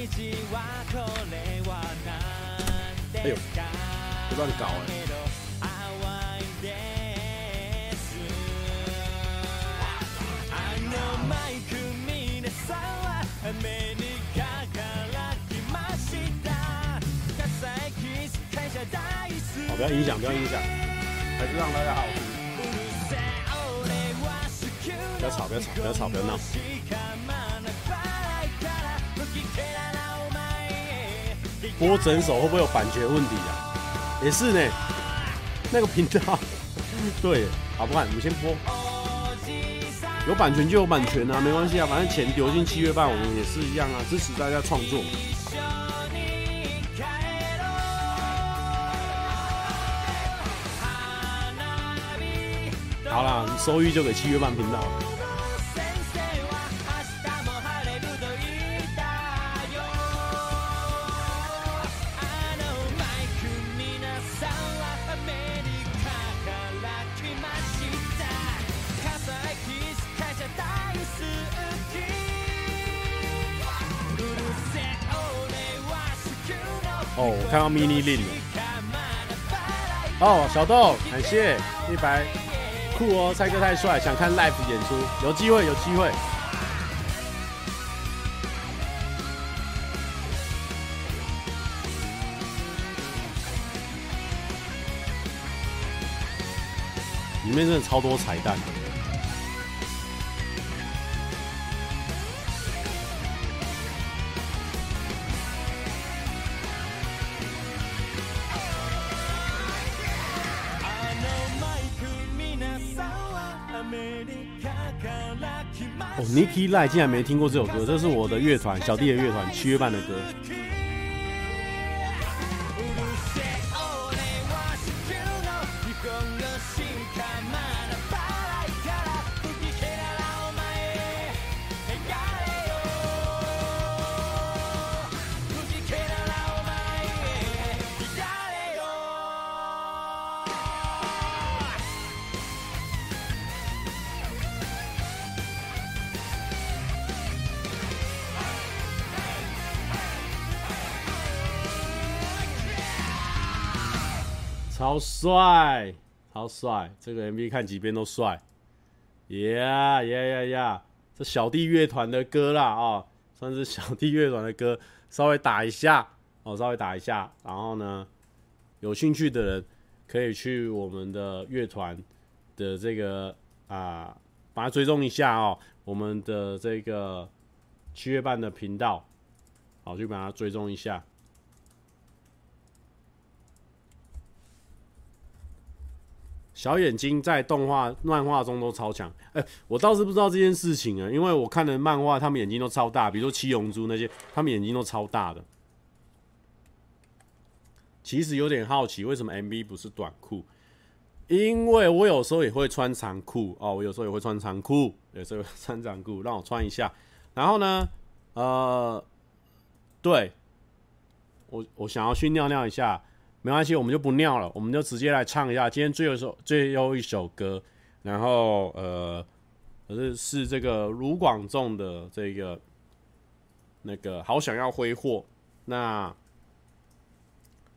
哎呦，不乱搞哎！不要影响，不要影响，还是让大家好听。不要吵，不要吵，不要吵，不要闹。播整首会不会有版权问题啊？也是呢，那个频道，对，好不好？你们先播，有版权就有版权啊，没关系啊，反正钱丢进七月半，我们也是一样啊，支持大家创作。好啦，收益就给七月半频道。看到 mini link。哦，小豆，感谢一百。酷哦，蔡哥太帅，想看 live 演出，有机会，有机会。里面真的超多彩蛋。，Nicky Lie 竟然没听过这首歌，这是我的乐团小弟的乐团七月半的歌。帅，超帅！这个 MV 看几遍都帅。呀呀呀呀！这小弟乐团的歌啦啊、哦，算是小弟乐团的歌，稍微打一下哦，稍微打一下。然后呢，有兴趣的人可以去我们的乐团的这个啊，把它追踪一下哦，我们的这个七月半的频道，好，去把它追踪一下。小眼睛在动画、漫画中都超强。哎，我倒是不知道这件事情啊，因为我看的漫画，他们眼睛都超大，比如说七龙珠那些，他们眼睛都超大的。其实有点好奇，为什么 MV 不是短裤？因为我有时候也会穿长裤哦，我有时候也会穿长裤，有时候穿长裤，让我穿一下。然后呢，呃，对，我我想要去尿尿一下。没关系，我们就不尿了，我们就直接来唱一下今天最后一首最后一首歌。然后呃，是是这个卢广仲的这个那个好想要挥霍。那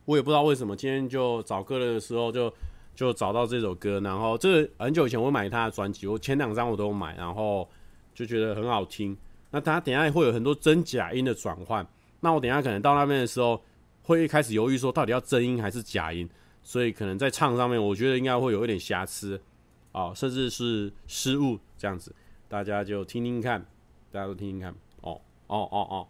我也不知道为什么今天就找歌的时候就就找到这首歌。然后这很久以前我买他的专辑，我前两张我都买，然后就觉得很好听。那他等下会有很多真假音的转换。那我等下可能到那边的时候。会一开始犹豫说到底要真音还是假音，所以可能在唱上面，我觉得应该会有一点瑕疵啊，甚至是失误这样子，大家就听听看，大家都听听看，哦哦哦哦。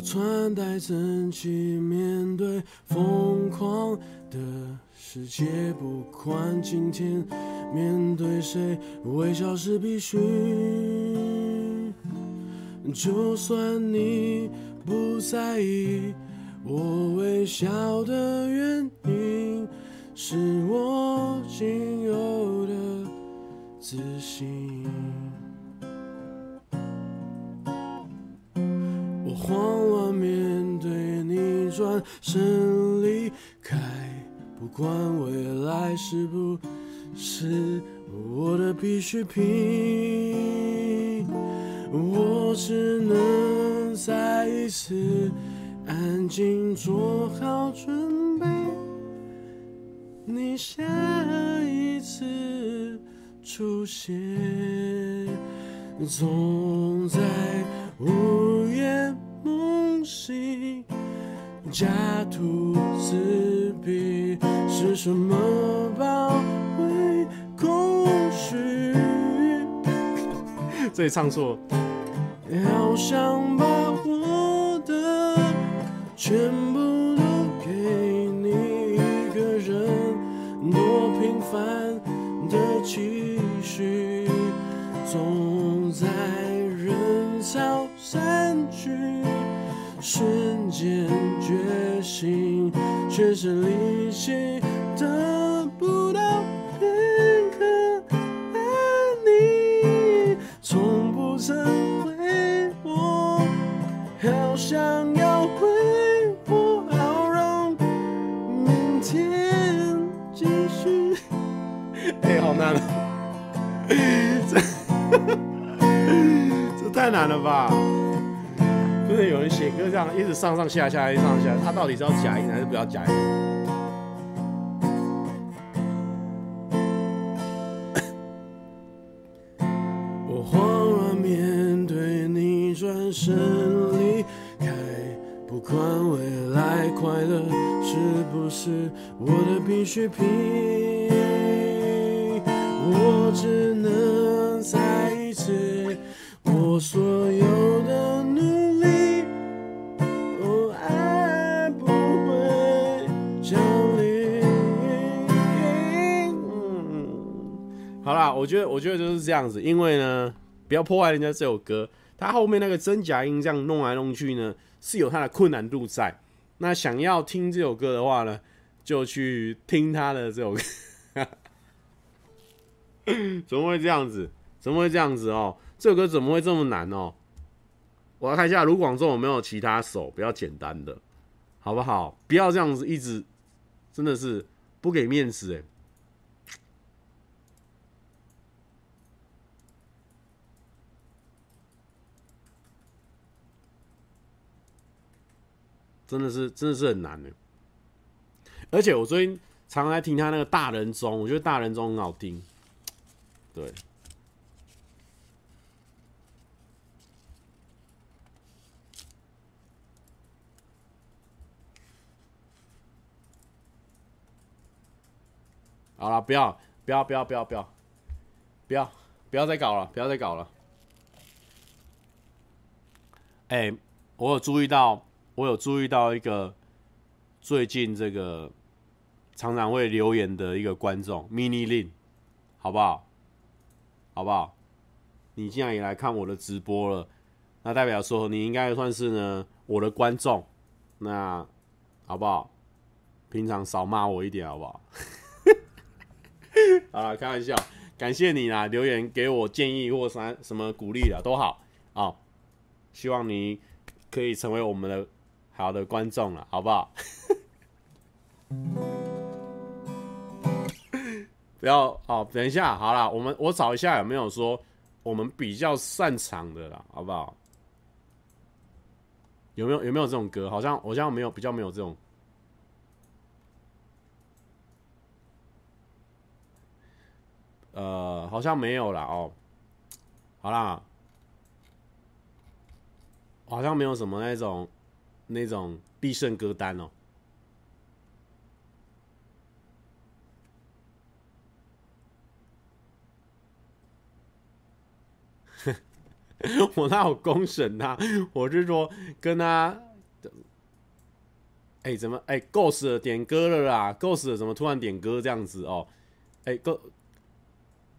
穿戴整齐，面对疯狂的世界，不管今天面对谁，微笑是必须。就算你不在意，我微笑的原因，是我仅有的自信。慌乱面对你转身离开，不管未来是不是我的必需品，我只能再一次安静做好准备，你下一次出现总在午夜梦醒，家徒四壁是什么包围空虚？这里唱错。好想把我的全部都给你一个人，多平凡的期许，总瞬间觉醒，全身力气一直上上下下，一直上下，他到底是要假音还是不要假音？我慌乱面对你转身离开，不管未来快乐是不是我的必需品，我觉得，我觉得就是这样子，因为呢，不要破坏人家这首歌，它后面那个真假音这样弄来弄去呢，是有它的困难度在。那想要听这首歌的话呢，就去听他的这首歌。怎么会这样子？怎么会这样子哦？这首歌怎么会这么难哦？我要看一下卢广仲有没有其他手比较简单的。好不好？不要这样子一直，真的是不给面子哎。真的是，真的是很难的。而且我最近常常在听他那个大人中，我觉得大人中很好听。对，好了，不要，不要，不要，不要，不要，不要，不要再搞了，不要再搞了。哎，我有注意到。我有注意到一个最近这个常常会留言的一个观众，Mini Lin，好不好？好不好？你既然也来看我的直播了，那代表说你应该算是呢我的观众，那好不好？平常少骂我一点，好不好？好了，开玩笑，感谢你啦，留言给我建议或啥什么鼓励的都好啊，希望你可以成为我们的。好的观众了，好不好？不要哦，等一下，好了，我们我找一下有没有说我们比较擅长的啦，好不好？有没有有没有这种歌？好像好像没有，比较没有这种。呃，好像没有啦哦。好啦，好像没有什么那种。那种必胜歌单哦，我哪有公审他？我是说跟他，哎，怎么哎，Ghost 点歌了啦？Ghost 怎么突然点歌这样子哦？哎，Go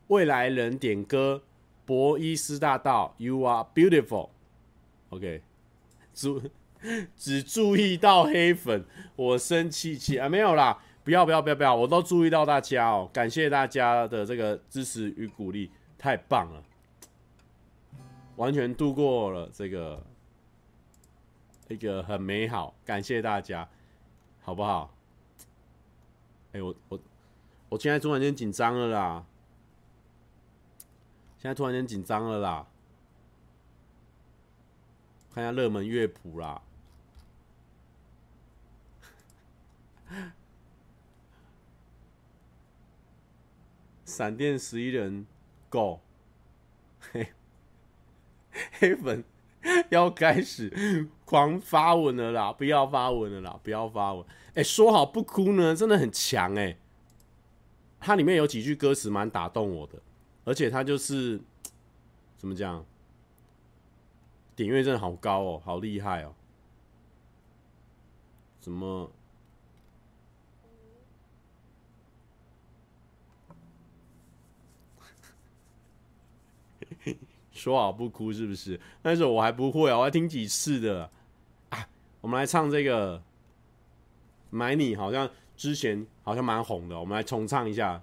未来人点歌，博伊斯大道，You are beautiful，OK，主。只注意到黑粉，我生气气啊！没有啦，不要不要不要不要，我都注意到大家哦，感谢大家的这个支持与鼓励，太棒了，完全度过了这个一个很美好，感谢大家，好不好？哎、我我我现在突然间紧张了啦，现在突然间紧张了啦，看一下热门乐谱啦。闪电十一人，Go！黑 黑粉要开始狂发文了啦！不要发文了啦！不要发文！哎、说好不哭呢，真的很强哎、它里面有几句歌词蛮打动我的，而且它就是怎么讲，点阅真的好高哦，好厉害哦。怎么？说好不哭是不是？但是我还不会啊，我要听几次的啊。我们来唱这个《买你》，好像之前好像蛮红的，我们来重唱一下。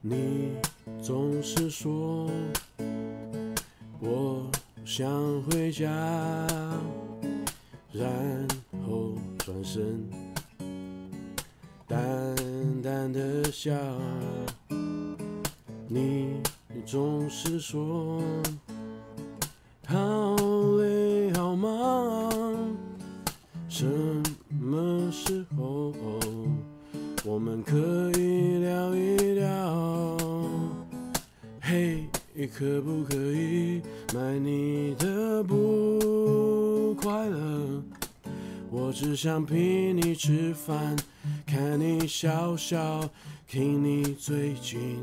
你总是说我想回家然后转身淡淡的笑你总是说看你笑笑，听你最近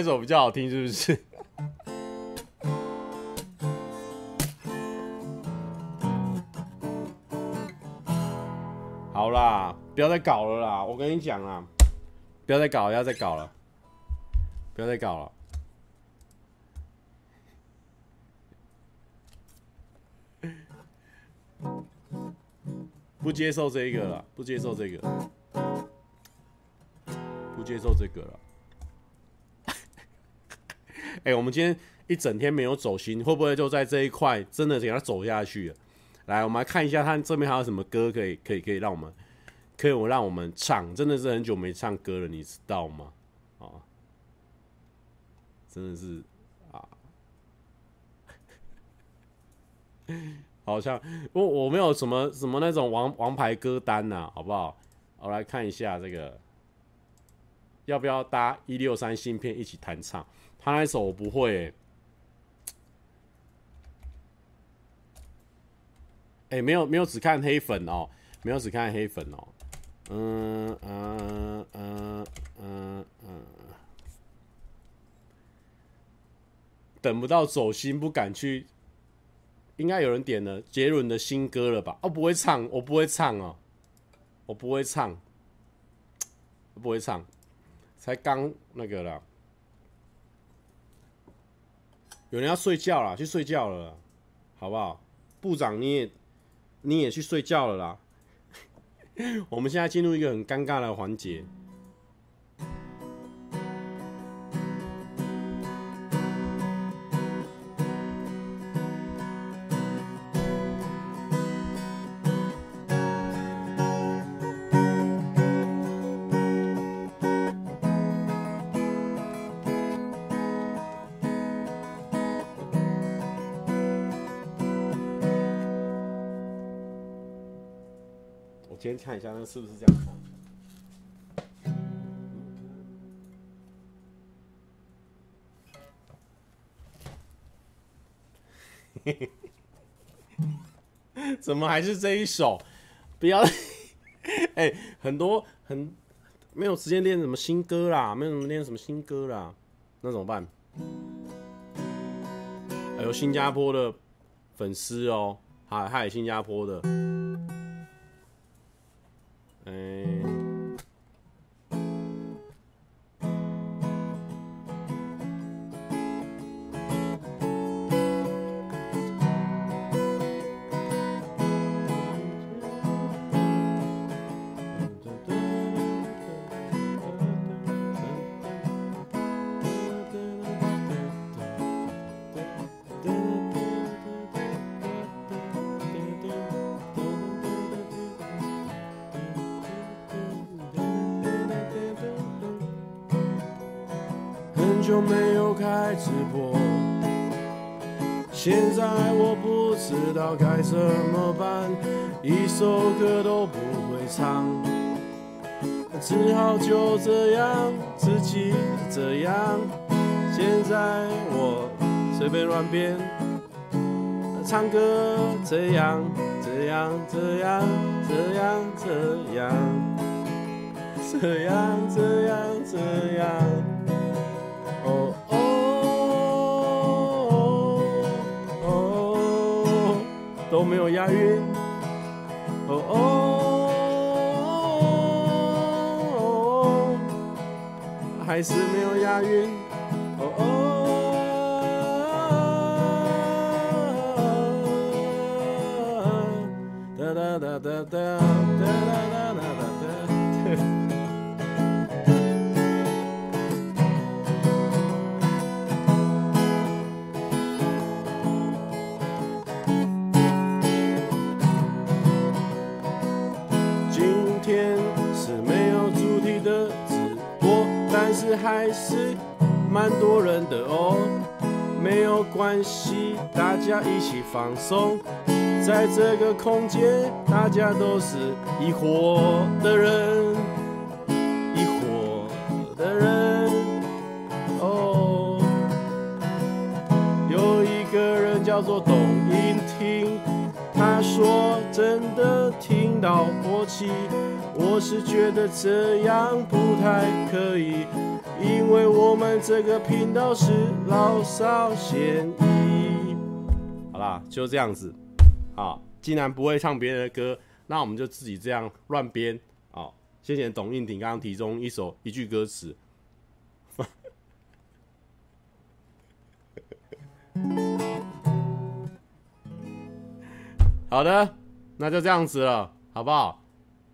刚刚那首比较好听，是不是？好啦，不要再搞了啦！我跟你讲啦，不要再搞，不要再搞了。不要再搞了！不接受这个了，不接受这个，不接受这个了。哎、我们今天一整天没有走心，会不会就在这一块真的给他走下去了？来，我们来看一下他这边还有什么歌可以，可以，可以让我们，可以我让我们唱。真的是很久没唱歌了，你知道吗？啊真的是啊，好像我我没有什么什么那种王王牌歌单呐、好不好？我来看一下这个，要不要搭一六三芯片一起弹唱？他那首我不会、欸，哎、没有没有只看黑粉哦，没有只看黑粉哦，嗯嗯嗯嗯嗯。等不到走心，不敢去。应该有人点了杰伦的新歌了吧？哦，不会唱，我不会唱哦，我不会唱，不会唱，才刚那个了。有人要睡觉了，去睡觉了，好不好？部长你也你也去睡觉了啦。我们现在进入一个很尴尬的环节。是不是这样？怎么还是这一首？不要！哎、很多很没有时间练什么新歌啦，没有什么练什么新歌啦，那怎么办？还有新加坡的粉丝哦，还还有新加坡的。pain. 一首歌都不会唱，只好就这样自己这样。现在我随便乱编，唱歌这样这样这样这样这样这样这样这样。哦哦哦哦，都没有押韵。哦哦哦，还是没有押韵。哦哦，哒哒哒哒哒哒哒哒哒还是蛮多人的哦。没有关系，大家一起放松，在这个空间，大家都是一伙的人，一伙的人。哦，有一个人叫做董音听，他说真的听到过气，我是觉得这样不太可以。因为我们这个频道是老少咸宜。好啦，就这样子。好，既然不会唱别人的歌，那我们就自己这样乱编。好，谢谢董应婷刚刚提中一首一句歌词。好的，那就这样子了，好不好？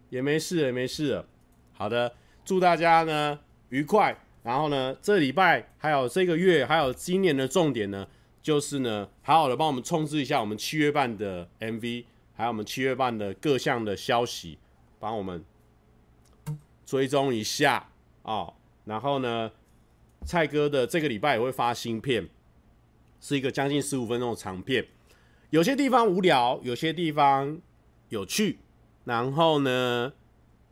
也没事，也没事。好的，祝大家呢愉快。然后呢，这礼拜还有这个月，还有今年的重点呢，就是呢，好好的帮我们冲刺一下我们七月半的 MV，还有我们七月半的各项的消息，帮我们追踪一下哦。然后呢，蔡哥的这个礼拜也会发新片。是一个将近十五分钟的长片，有些地方无聊，有些地方有趣，然后呢，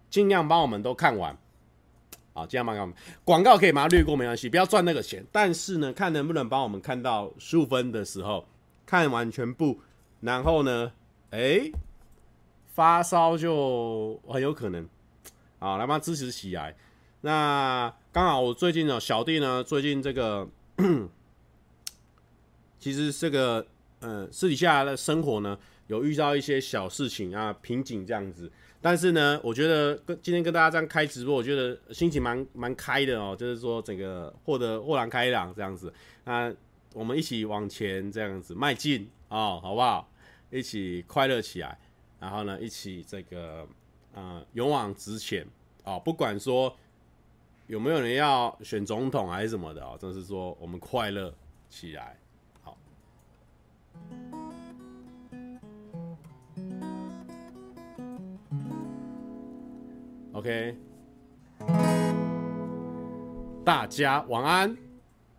尽量帮我们都看完，好，今天帮我们。广告可以把它略过，没关系，不要赚那个钱。但是呢，看能不能帮我们看到十五分的时候看完全部，然后呢，哎、发烧就很有可能，好，来帮支持起来。那刚好我最近呢，小弟呢，最近这个。其实这个，呃，私底下的生活呢，有遇到一些小事情啊，瓶颈这样子。但是呢，我觉得跟今天跟大家这样开直播，我觉得心情蛮蛮开的哦，就是说整个获得豁然开朗这样子。那我们一起往前这样子迈进哦，好不好？一起快乐起来，然后呢，一起这个，呃，勇往直前哦。不管说有没有人要选总统还是什么的哦，就是说我们快乐起来。好 OK，大家晚安。